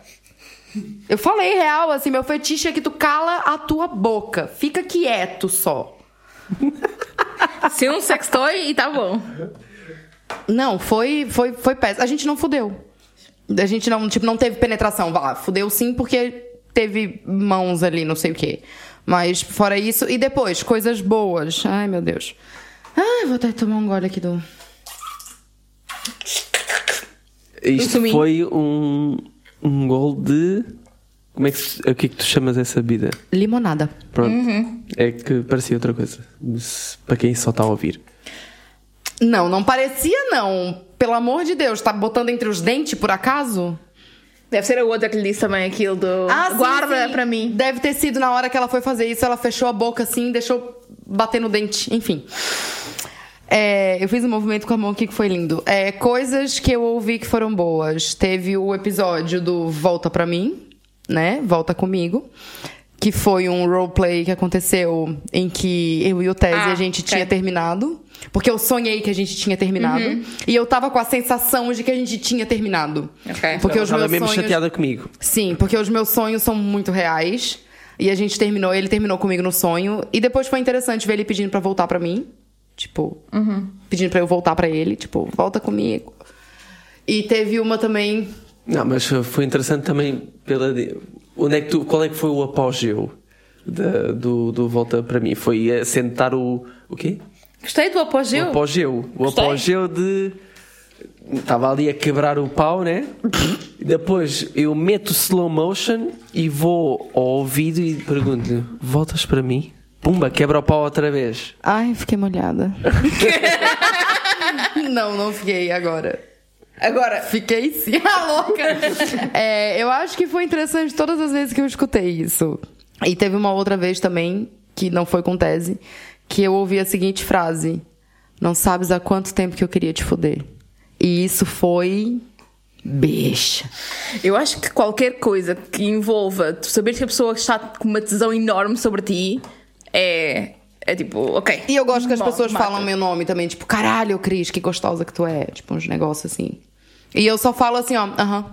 Speaker 1: Eu falei real, assim: Meu fetiche é que tu cala a tua boca. Fica quieto só.
Speaker 2: Se um sextoy e tá bom.
Speaker 1: Não, foi, foi, foi péssimo. A gente não fudeu. A gente não, tipo, não teve penetração. Vá, fudeu sim porque teve mãos ali, não sei o quê. Mas fora isso. E depois, coisas boas. Ai, meu Deus. Ai, vou até tomar um gole aqui do.
Speaker 3: Isto foi um, um gol de. Como é que, se- o que é que tu chamas essa bebida?
Speaker 1: Limonada.
Speaker 3: Pronto.
Speaker 2: Uhum.
Speaker 3: É que parecia outra coisa. Mas Para quem só está a ouvir.
Speaker 1: Não, não parecia, não. Pelo amor de Deus, tá botando entre os dentes, por acaso?
Speaker 2: Deve ser a outra que disse também aquilo do.
Speaker 1: Ah, sim,
Speaker 2: Guarda
Speaker 1: sim.
Speaker 2: pra mim.
Speaker 1: Deve ter sido na hora que ela foi fazer isso, ela fechou a boca assim, deixou bater no dente. Enfim. É, eu fiz um movimento com a mão aqui que foi lindo. É, coisas que eu ouvi que foram boas. Teve o episódio do Volta Pra Mim, né? Volta Comigo. Que foi um roleplay que aconteceu em que eu e o Tese
Speaker 2: Ah,
Speaker 1: a gente
Speaker 2: ok.
Speaker 1: tinha terminado. Porque eu sonhei que a gente tinha terminado.
Speaker 2: Uhum.
Speaker 1: E eu tava com a sensação de que a gente tinha terminado.
Speaker 2: Ok.
Speaker 1: Porque
Speaker 3: Ela
Speaker 1: os
Speaker 3: estava
Speaker 1: meus
Speaker 3: mesmo
Speaker 1: sonhos...
Speaker 3: chateada comigo.
Speaker 1: Sim, porque os meus sonhos são muito reais. E a gente terminou, ele terminou comigo no sonho. E depois foi interessante ver ele pedindo pra voltar pra mim. Tipo, pedindo pra eu voltar pra ele. Tipo, volta comigo. E teve uma também.
Speaker 3: Não, mas foi interessante também pela. de- Onde é que tu, qual é que foi o apogeu da- do, do Volta para mim? Foi a sentar o. O quê?
Speaker 2: Gostei do
Speaker 3: O
Speaker 2: apogeu.
Speaker 3: apogeu. O
Speaker 2: Gostei.
Speaker 3: apogeu de. Estava ali a quebrar o pau, né? E depois eu meto slow motion e vou ao ouvido e pergunto: Voltas para mim? Pumba, quebra o pau outra vez.
Speaker 1: Ai, fiquei molhada. não, não fiquei agora.
Speaker 2: Agora,
Speaker 1: Fiquei sim, a louca. É, eu acho que foi interessante todas as vezes que eu escutei isso. E teve uma outra vez também, que não foi com tese, que eu ouvi a seguinte frase: Não sabes há quanto tempo que eu queria te foder. E isso foi. Bicha.
Speaker 2: eu acho que qualquer coisa que envolva tu saberes que a pessoa está com uma tesão enorme sobre ti é. É tipo, ok.
Speaker 1: E eu gosto que as
Speaker 2: Bom,
Speaker 1: pessoas
Speaker 2: mata.
Speaker 1: falam meu nome também, tipo, caralho, Cris, que gostosa que tu é. Tipo, uns negócios assim. E eu só falo assim, ó, aham.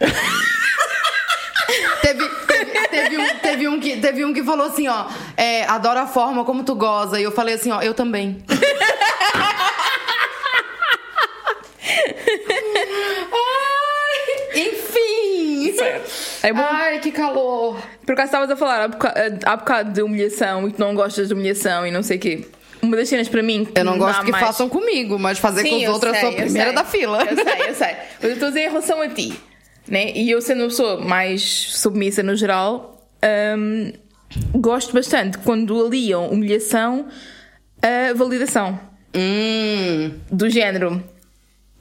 Speaker 1: teve, teve, teve um, teve, um que, teve um que falou assim, ó, é, adoro a forma como tu goza. E eu falei assim, ó, eu também. Ai, enfim.
Speaker 2: É bom.
Speaker 1: Ai, que calor.
Speaker 2: Por acaso estavas a falar há boca- há bocado de humilhação e tu não gostas de humilhação e não sei o quê. Uma das cenas para mim
Speaker 1: Eu não gosto que
Speaker 2: mais...
Speaker 1: façam comigo, mas fazer
Speaker 2: Sim,
Speaker 1: com os outros eu sou a
Speaker 2: sei, eu
Speaker 1: primeira
Speaker 2: sei.
Speaker 1: da fila.
Speaker 2: Eu sei, eu sei. Mas eu estou a dizer em relação a ti, né? E eu sendo uma pessoa mais submissa no geral, hum, gosto bastante quando aliam humilhação a validação.
Speaker 1: Hum.
Speaker 2: Do género,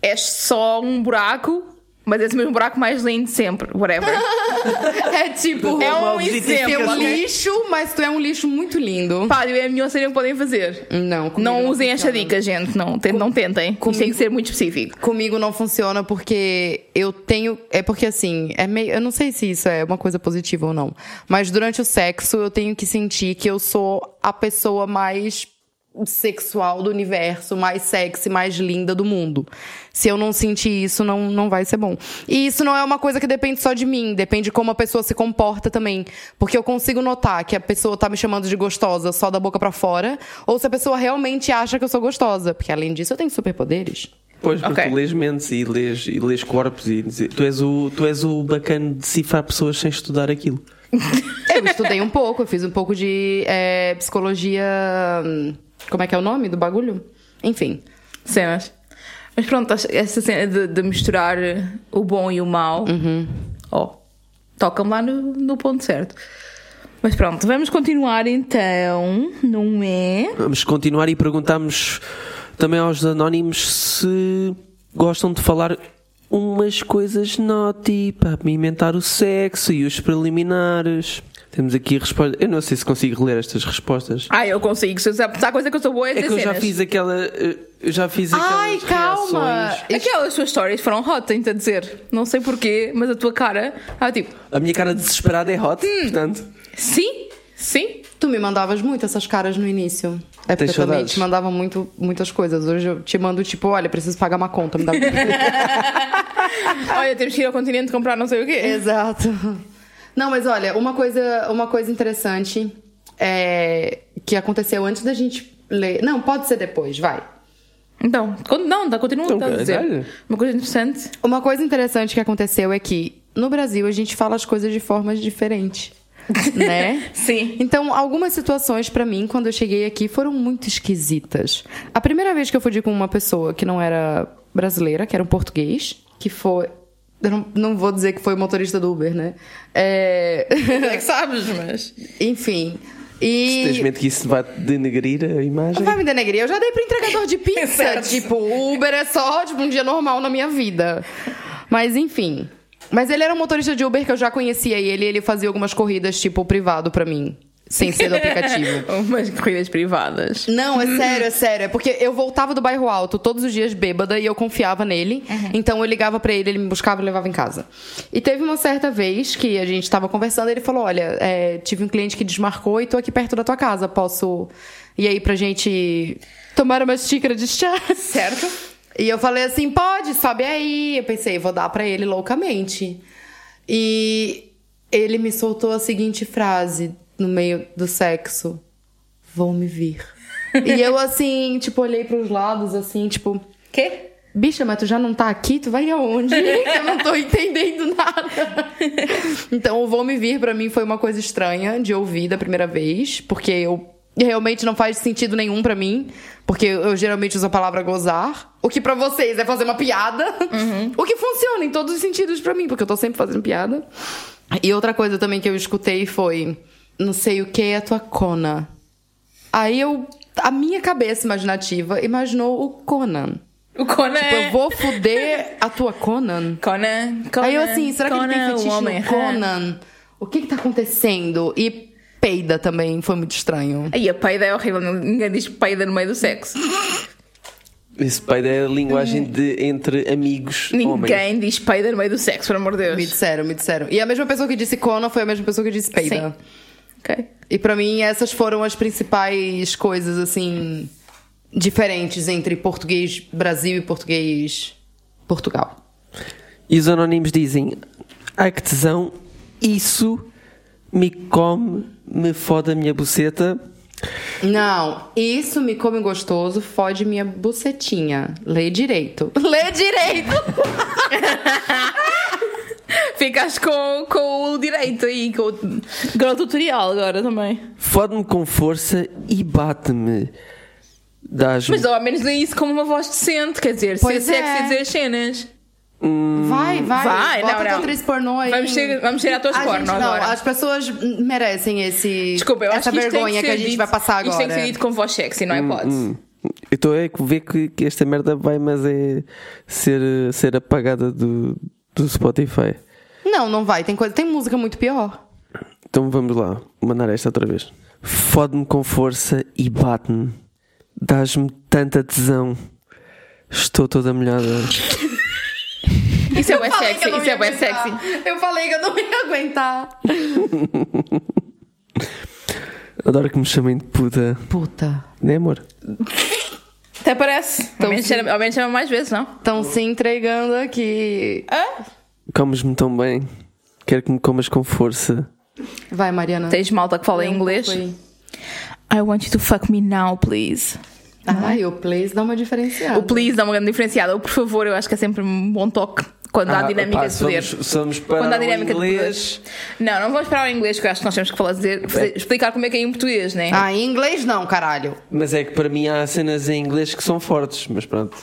Speaker 2: és só um buraco, mas o mesmo buraco mais lindo sempre, whatever.
Speaker 1: É tipo,
Speaker 2: É um
Speaker 1: Tem
Speaker 2: exemplo,
Speaker 1: um lixo, mas tu é um lixo muito lindo.
Speaker 2: Pá, é a cena que podem fazer.
Speaker 1: Não, comigo
Speaker 2: Não usem esta dica, gente. Não, tem- não tentem. Isto tem que ser muito específico.
Speaker 1: Comigo não funciona porque eu tenho. É porque assim, é meio. Eu não sei se isso é uma coisa positiva ou não. Mas durante o sexo eu tenho que sentir que eu sou a pessoa mais sexual do universo, mais sexy, mais linda do mundo. Se eu não sentir isso, não, não vai ser bom. E isso não é uma coisa que depende só de mim, depende de como a pessoa se comporta também. Porque eu consigo notar que a pessoa tá me chamando de gostosa só da boca pra fora, ou se a pessoa realmente acha que eu sou gostosa. Porque além disso, eu tenho superpoderes.
Speaker 3: Pois, porque
Speaker 2: Ok.
Speaker 3: tu lês mentes e lês, e lês corpos e tu és o, tu és o bacana de decifrar pessoas sem estudar aquilo.
Speaker 1: Eu estudei um pouco, eu fiz um pouco de é, psicologia. Como é que é o nome do bagulho? Enfim.
Speaker 2: cenas. Mas pronto, essa- cena de, de misturar o bom e o mau,
Speaker 1: Uhum.
Speaker 2: ó, toca-me lá no, no ponto certo. Mas pronto, vamos continuar então, não é?
Speaker 3: Vamos continuar e perguntamos também aos anónimos se gostam de falar umas coisas naughty para apimentar o sexo e os preliminares. Temos aqui respostas. Eu não sei se consigo ler estas respostas.
Speaker 2: Ah, eu consigo. Se há coisa que eu sou boa é
Speaker 3: É
Speaker 2: dizer
Speaker 3: que eu já fiz aquela. Eu já fiz aquelas
Speaker 1: Ai, calma!
Speaker 3: reações.
Speaker 2: Aquelas suas stories foram hot, tenho-te a dizer. Não sei porquê, mas a tua cara. Ah, tipo,
Speaker 3: A minha cara desesperada é hot,
Speaker 2: Hum.
Speaker 3: portanto.
Speaker 2: sim, sim.
Speaker 1: Tu me mandavas muito essas caras no início. É porque
Speaker 3: Tens
Speaker 1: eu também te mandava muito, muitas coisas. Hoje eu te mando, tipo, olha, preciso pagar uma conta. Me dá...
Speaker 2: Olha, temos que ir ao continente comprar não sei o quê.
Speaker 1: Exato. Não, mas olha, uma coisa, uma coisa interessante é, que aconteceu antes da gente ler. Não, pode ser depois, vai.
Speaker 2: Então, não, dá, continua
Speaker 3: Então,
Speaker 2: a dizer. Uma coisa interessante.
Speaker 1: Uma coisa interessante que aconteceu é que no Brasil a gente fala as coisas de formas diferentes, né?
Speaker 2: Sim.
Speaker 1: Então, algumas situações pra mim quando eu cheguei aqui foram muito esquisitas. A primeira vez que eu fui com uma pessoa que não era brasileira, que era um português, que foi eu não, não vou dizer que foi o motorista do Uber, né? É...
Speaker 2: É que sabes, mas.
Speaker 1: Enfim.
Speaker 3: Se tens
Speaker 1: E.
Speaker 3: medo que isso vai denegrir a imagem.
Speaker 1: Vai me denegrir. Eu já dei pro entregador de pizza. Tipo, o Uber é só tipo, um dia normal na minha vida. Mas enfim. Mas ele era um motorista de Uber que eu já conhecia ele. e Ele fazia algumas corridas, tipo, privado pra mim. Sem ser do aplicativo.
Speaker 2: Umas corridas privadas.
Speaker 1: Não, é sério, é sério. É porque eu voltava do bairro alto todos os dias bêbada e eu confiava nele. Então eu ligava pra ele, ele me buscava e levava em casa. E teve uma certa vez que a gente tava conversando e ele falou: Olha, é, tive um cliente que desmarcou e tô aqui perto da tua casa. Posso ir aí pra gente tomar uma xícara de chá?
Speaker 2: Certo?
Speaker 1: E eu falei assim: pode, sobe aí. Eu pensei, vou dar pra ele loucamente. E ele me soltou a seguinte frase no meio do sexo: Vou me vir. e eu, assim, tipo, olhei pros lados, assim, tipo,
Speaker 2: Quê?
Speaker 1: bicha, mas tu já não tá aqui? Tu vai aonde? eu não tô entendendo nada. então, o vou me vir pra mim foi uma coisa estranha de ouvir da primeira vez, porque eu. Realmente não faz sentido nenhum pra mim, porque eu geralmente uso a palavra gozar. O que pra vocês é fazer uma piada. O que funciona em todos os sentidos pra mim, porque eu tô sempre fazendo piada. E outra coisa também que eu escutei foi: não sei o que é a tua cona. Aí eu. A minha cabeça imaginativa imaginou o Conan.
Speaker 2: O Conan.
Speaker 1: Tipo, eu vou fuder a tua Conan.
Speaker 2: Conan, Conan.
Speaker 1: Aí eu assim, será que ele tem
Speaker 2: Conan,
Speaker 1: fetiche
Speaker 2: o homem.
Speaker 1: no Conan? O que que tá acontecendo? E peida também, foi muito estranho.
Speaker 2: Aí a peida é horrível. Ninguém diz peida no meio do sexo.
Speaker 3: Esse pai é a linguagem de, entre amigos homens.
Speaker 2: Ninguém diz peida no meio do sexo, pelo amor de
Speaker 1: Me
Speaker 2: Deus.
Speaker 1: disseram, me disseram. E a mesma pessoa que disse Conan foi a mesma pessoa que disse peida.
Speaker 2: Sim. Ok.
Speaker 1: E pra mim essas foram as principais coisas assim diferentes entre português Brasil e português Portugal.
Speaker 3: E os anónimos dizem: Ai que tesão, isso me come, me fode a minha buceta.
Speaker 1: Não, isso me come gostoso, fode minha bucetinha. Lê direito. Lê direito!
Speaker 2: Ficas com, com o direito aí, com o, com o tutorial agora também.
Speaker 3: Fode-me com força e bate-me.
Speaker 2: Mas ao menos lê isso como uma voz decente, quer dizer,
Speaker 1: Pois
Speaker 2: ser sexy
Speaker 1: é.
Speaker 2: e dizer as cenas.
Speaker 1: Vai, vai.
Speaker 2: Vai,
Speaker 1: Bota
Speaker 2: não, não.
Speaker 1: atriz pornô aí.
Speaker 2: Vamos ser, vamos ser atores
Speaker 1: A
Speaker 2: porno
Speaker 1: gente, não,
Speaker 2: agora.
Speaker 1: as pessoas merecem esse,
Speaker 2: Desculpa, eu
Speaker 1: essa
Speaker 2: acho que
Speaker 1: vergonha que,
Speaker 2: ser
Speaker 1: a gente
Speaker 2: dito-
Speaker 1: vai passar agora.
Speaker 2: Isto tem que ser dito com voz sexy, não é pode?
Speaker 3: Hum. Eu estou a ver que, que esta merda vai, mas é ser, ser apagada do, do Spotify.
Speaker 1: Não, não vai. Tem, coisa, tem música muito pior.
Speaker 3: Então vamos lá, mandar esta outra vez. Fode-me com força e bate-me. Dás-me tanta tesão. Estou toda molhada.
Speaker 2: Isso é bem sexy, isso é bem sexy.
Speaker 1: Eu falei que eu não ia aguentar.
Speaker 3: Adoro que me chamem de puta.
Speaker 1: Puta.
Speaker 3: Né, amor?
Speaker 2: Até parece. Ao, menos chama, ao menos chama mais vezes, não?
Speaker 1: Estão se entregando aqui.
Speaker 3: Comes-me tão bem. Quero que me comas com força.
Speaker 1: Vai, Mariana.
Speaker 2: Tens malta que fala
Speaker 1: um
Speaker 2: inglês? I want you to fuck me now, please.
Speaker 1: Ai, o please dá uma diferenciada.
Speaker 2: O please dá uma grande diferenciada. O por favor, eu acho que é sempre um bom toque quando há
Speaker 3: Ah,
Speaker 2: dinâmica
Speaker 3: pá,
Speaker 2: de poder.
Speaker 3: somos, somos para
Speaker 2: Quando há
Speaker 3: o
Speaker 2: dinâmica de
Speaker 3: inglês.
Speaker 2: poder. Não, não vamos parar o inglês, que eu acho que nós temos que falar, dizer, fazer- explicar como é que é em português, né?
Speaker 1: Ah, em inglês não, caralho.
Speaker 3: Mas é que para mim há cenas em inglês que são fortes, mas pronto.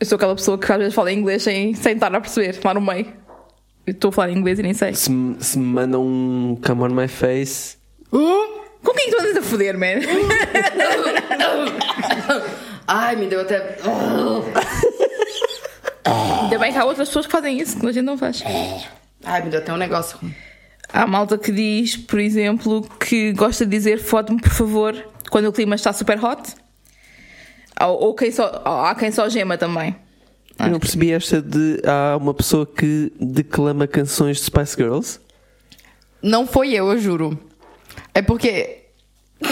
Speaker 2: Eu sou aquela pessoa que às vezes fala inglês sem, sem estar a perceber, lá no meio. Eu estou a falar em inglês e nem sei.
Speaker 3: Se, me- se me mandam um come on my face.
Speaker 2: Com quem tu andas a foder, man?
Speaker 1: Ai, me deu até.
Speaker 2: Ainda bem que há outras pessoas que fazem isso, que a gente não faz.
Speaker 1: Ai, me deu até um negócio.
Speaker 2: Há malta que diz, por exemplo, que gosta de dizer fode-me, por favor, quando o clima está super hot. Ou, ou quem só, ou há quem só gema também.
Speaker 3: Eu não percebi esta de. Há uma pessoa que declama canções de Spice Girls.
Speaker 1: Não foi eu, eu juro. É porque.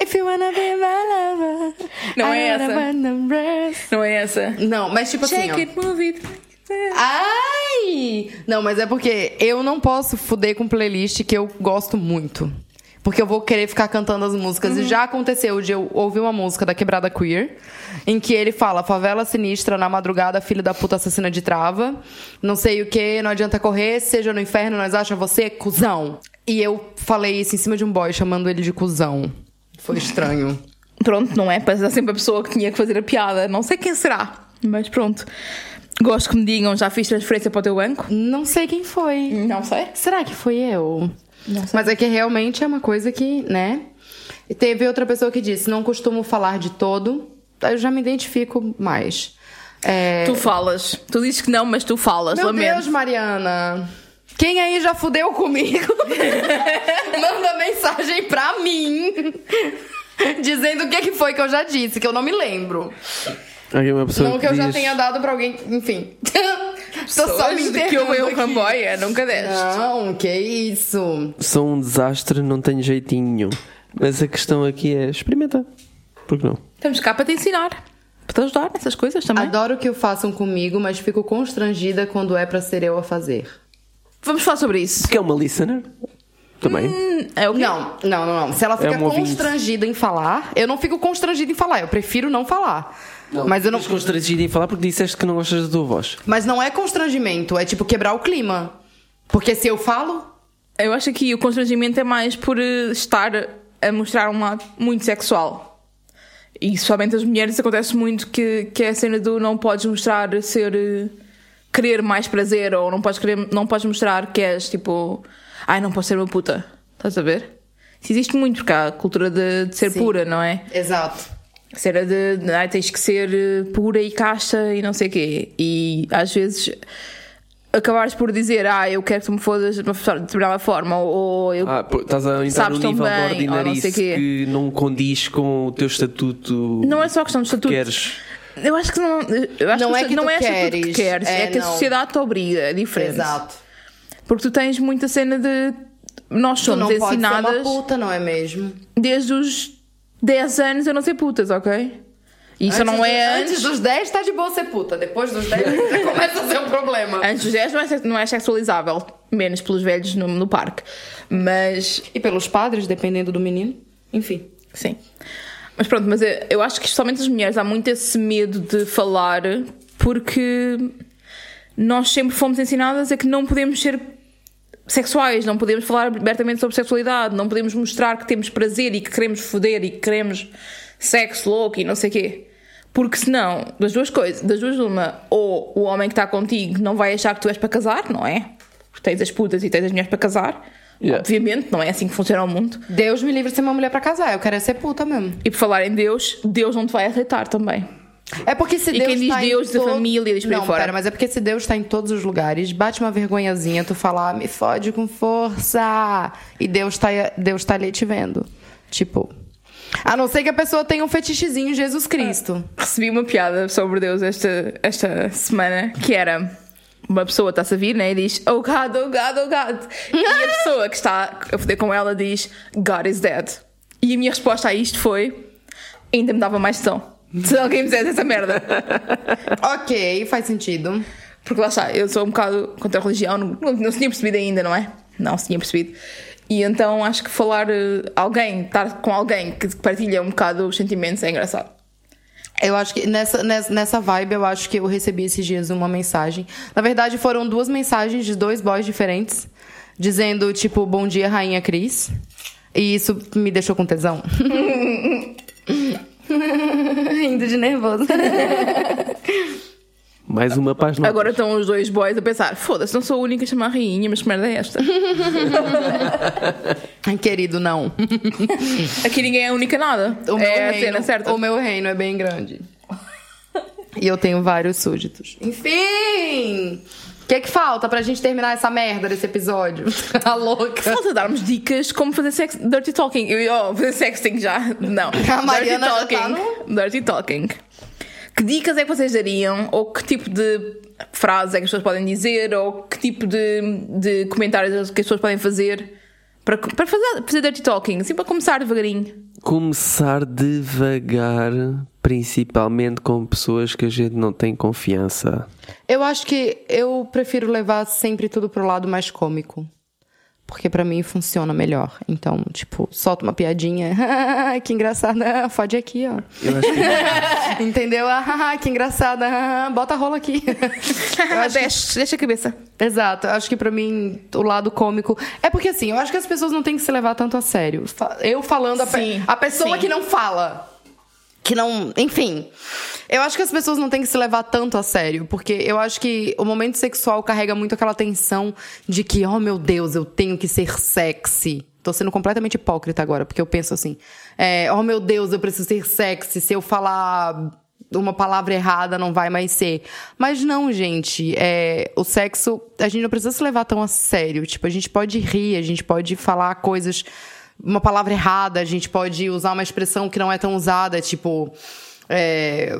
Speaker 1: If you wanna be my lover.
Speaker 2: Não é
Speaker 1: I
Speaker 2: essa.
Speaker 1: wanna rest.
Speaker 2: Não é essa?
Speaker 1: Não, mas tipo assim.
Speaker 2: Shake
Speaker 1: ó.
Speaker 2: it, move it.
Speaker 1: Ai! Não, mas é porque eu não posso fuder com playlist que eu gosto muito. Porque eu vou querer ficar cantando as músicas. E já aconteceu de eu ouvir uma música da Quebrada Queer, em que ele fala: favela sinistra, na madrugada, filho da puta assassina de trava. Não sei o que, não adianta correr, seja no inferno, nós acha você cuzão. E eu falei isso em cima de um boy, chamando ele de cuzão. Foi estranho.
Speaker 2: Pronto, não é? Parece ser sempre a pessoa que tinha que fazer a piada. Não sei quem será, mas pronto. Gosto que me digam, já fiz transferência para o teu banco?
Speaker 1: não sei quem foi.
Speaker 2: Não sei.
Speaker 1: Será que foi eu? Mas é que realmente é uma coisa que, né? E teve outra pessoa que disse: não costumo falar de todo. Eu já me identifico mais. É...
Speaker 2: Tu falas. Tu dizes que não, mas tu falas.
Speaker 1: Meu
Speaker 2: lamento.
Speaker 1: Deus, Mariana! Quem aí já fudeu comigo? Manda mensagem pra mim. Dizendo o que que foi que eu já disse, que eu não me lembro.
Speaker 3: Há uma pessoa
Speaker 1: não que eu já
Speaker 3: diz-
Speaker 1: tenha dado pra alguém. Enfim. Tô só me
Speaker 2: Pessoas que ouvem o
Speaker 1: aqui.
Speaker 2: Ramboia, nunca deste.
Speaker 1: Não, que isso.
Speaker 3: Sou um desastre, não tenho jeitinho nenhum. Mas a questão aqui é experimentar. Por que não?
Speaker 2: Estamos cá para te ensinar. Para te ajudar nessas coisas também.
Speaker 1: Adoro que o façam comigo, mas fico constrangida quando é pra ser eu a fazer.
Speaker 2: Vamos falar sobre isso.
Speaker 3: Que é uma listener? Também.
Speaker 2: É o?
Speaker 1: Não, não, não, não. Se ela fica
Speaker 3: um ouvinte.
Speaker 1: constrangida em falar, eu não fico constrangida em falar. Eu prefiro não falar. Mas eu não.
Speaker 3: Estás constrangido em falar porque disseste que não gostas da tua voz.
Speaker 1: Mas não é constrangimento, é tipo quebrar o clima. Porque se eu falo,
Speaker 2: Eu acho que o constrangimento é mais por eh, estar a mostrar um lado muito sexual. E somente as mulheres acontece muito que, que é a cena do não podes mostrar ser. eh, querer mais prazer ou não podes, querer, não podes mostrar que és tipo. Ai, não posso ser uma puta. Estás a ver? Isso existe muito porque há a cultura de, de ser
Speaker 1: Sim.
Speaker 2: pura, não é?
Speaker 1: Exato.
Speaker 2: Cena de, de ai, tens que ser eh, pura e casta e não sei o quê. E às vezes acabares por dizer, ah, eu quero que tu me fodas de uma determinada forma, ou, ou eu.
Speaker 3: Ah, pô, estás a entrar
Speaker 2: Sabes
Speaker 3: num
Speaker 2: tão
Speaker 3: nível de
Speaker 2: bem, não
Speaker 3: ordinarice
Speaker 2: quê.
Speaker 3: que não condiz com o teu estatuto.
Speaker 2: Não é só questão de
Speaker 3: que
Speaker 2: estatuto.
Speaker 3: queres.
Speaker 2: Eu acho que não. Eu acho
Speaker 1: Não
Speaker 2: que
Speaker 1: é que
Speaker 2: não
Speaker 1: tu
Speaker 2: é estatuto que
Speaker 1: queres,
Speaker 2: queres, é,
Speaker 1: é,
Speaker 2: que a
Speaker 1: não.
Speaker 2: sociedade te obriga, é diferente.
Speaker 1: Exato.
Speaker 2: Porque tu tens muita cena de. Nós
Speaker 1: Tu
Speaker 2: somos
Speaker 1: não pode ser
Speaker 2: ensinadas
Speaker 1: uma puta, não é mesmo?
Speaker 2: desde os 10 anos a não ser putas, ok? E Isso não é
Speaker 1: antes. dos 10 tá de boa ser puta. Depois dos 10 já começa a ser um problema.
Speaker 2: Antes dos 10 não é, não é sexualizável, menos pelos velhos no, no parque. Mas,
Speaker 1: E pelos padres, dependendo do menino. Enfim.
Speaker 2: sim. Mas pronto, mas eu, eu acho que especialmente as mulheres há muito esse medo de falar porque nós sempre fomos ensinadas a que não podemos ser sexuais, não podemos falar abertamente sobre sexualidade, não podemos mostrar que temos prazer e que queremos foder e que queremos sexo louco e não sei o quê. Porque senão, das duas coisas, das duas uma, ou o homem que está contigo não vai achar que tu és para casar, não é? Porque tens as putas e tens as mulheres para casar.
Speaker 3: Yeah.
Speaker 2: Obviamente, não é assim que funciona o mundo.
Speaker 1: Deus me livre de ser uma mulher pra casar. Eu quero é ser puta mesmo.
Speaker 2: E por falar em Deus, Deus não te vai aceitar também.
Speaker 1: É porque se
Speaker 2: E
Speaker 1: Deus
Speaker 2: quem diz
Speaker 1: tá em
Speaker 2: Deus,
Speaker 1: todo-
Speaker 2: família, aí
Speaker 1: Não,
Speaker 2: fora.
Speaker 1: pera, mas é porque se Deus tá em todos os lugares, bate uma vergonhazinha tu falar, me fode com força. E Deus tá, Deus tá ali te vendo. Tipo. A não ser que a pessoa tenha um fetichezinho em Jesus Cristo.
Speaker 2: Recebi uma piada sobre Deus esta, esta semana que era uma pessoa está-se a vir né, e diz Oh God, oh God, oh God. E a pessoa que está a foder com ela diz God is dead. E a minha resposta a isto foi ainda me dava mais som. Se alguém me dissesse essa merda.
Speaker 1: ok, faz sentido.
Speaker 2: Porque lá está, eu sou um bocado contra a religião, não, não, não se tinha percebido ainda, não é? Não se tinha percebido. E então acho que falar eh, alguém, estar com alguém que partilha um bocado os sentimentos é engraçado.
Speaker 1: Eu acho que nessa, nessa, nessa vibe, eu acho que eu recebi esses dias uma mensagem. Na verdade, foram duas mensagens de dois boys diferentes, dizendo, tipo, bom dia, rainha Cris. E isso me deixou com tesão. Rindo de nervoso.
Speaker 3: Mais uma página.
Speaker 2: Agora estão os dois boys a pensar: foda-se, não sou a única a chamar rainha, mas que merda é esta?
Speaker 1: Ai, querido, não.
Speaker 2: Aqui ninguém é a única nada.
Speaker 1: O meu,
Speaker 2: é a
Speaker 1: reino,
Speaker 2: cena certa.
Speaker 1: o meu reino é bem grande. E eu tenho vários súditos. Enfim! O que é que falta pra gente terminar essa merda desse episódio? A louca.
Speaker 2: Falta darmos dicas como fazer sex, dirty talking. Eu, oh, fazer sexting já. Não.
Speaker 1: A Mariana
Speaker 2: dirty
Speaker 1: tá
Speaker 2: talking. Dirty talking. Que dicas é que vocês dariam? Ou que tipo de frases é que as pessoas podem dizer? Ou que tipo de, de comentários que as pessoas podem fazer para, para fazer, fazer dirty talking? Assim para começar devagarinho.
Speaker 3: Começar devagar, principalmente com pessoas que a gente não tem confiança.
Speaker 1: Eu acho que eu prefiro levar sempre tudo pro lado mais cômico. Porque pra mim funciona melhor. Então, tipo, solta uma piadinha. que engraçada. Fode aqui, ó.
Speaker 3: Eu acho que
Speaker 1: Entendeu? Ah, que engraçada. Bota a rola aqui. Acho que-
Speaker 2: deixa, deixa a cabeça.
Speaker 1: Exato, eu acho que pra mim o lado cômico. É porque assim, eu acho que as pessoas não têm que se levar tanto a sério. Eu falando, a, pe-
Speaker 2: Sim,
Speaker 1: a pessoa
Speaker 2: sim.
Speaker 1: que não fala. Que não. Enfim. Eu acho que as pessoas não têm que se levar tanto a sério. Porque eu acho que o momento sexual carrega muito aquela tensão de que, oh meu Deus, eu tenho que ser sexy. Tô sendo completamente hipócrita agora, porque eu penso assim: é, oh meu Deus, eu preciso ser sexy. Se eu falar uma palavra errada não vai mais ser. Mas não, gente. É, o sexo, a gente não precisa se levar tão a sério. Tipo, a gente pode rir, a gente pode falar coisas, uma palavra errada, a gente pode usar uma expressão que não é tão usada, tipo. É,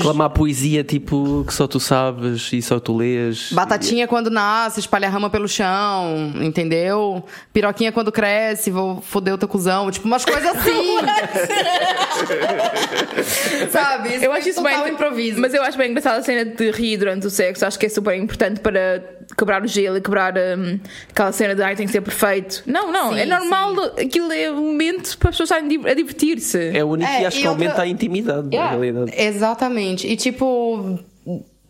Speaker 3: clamar poesia tipo que só tu sabes e só tu lês.
Speaker 1: Batatinha quando nasce, espalha rama pelo chão, entendeu? Piroquinha quando cresce, vou foder o teu cuzão. Tipo, umas coisas assim. Sabe?
Speaker 2: Eu acho isso bem.
Speaker 1: improviso.
Speaker 2: Mas eu acho bem engraçada a cena de rir durante o sexo. Acho que é super importante para quebrar o gelo e quebrar hum, aquela cena de ai tem que ser perfeito. Não, não.
Speaker 1: Sim,
Speaker 2: é normal. Aquilo é um momento para as pessoas estarem a divertir-se.
Speaker 3: É único
Speaker 1: É,
Speaker 3: e acho que
Speaker 1: outra-
Speaker 3: aumenta a intimidade, na
Speaker 2: Yeah.
Speaker 3: realidade.
Speaker 1: Exatamente. E tipo,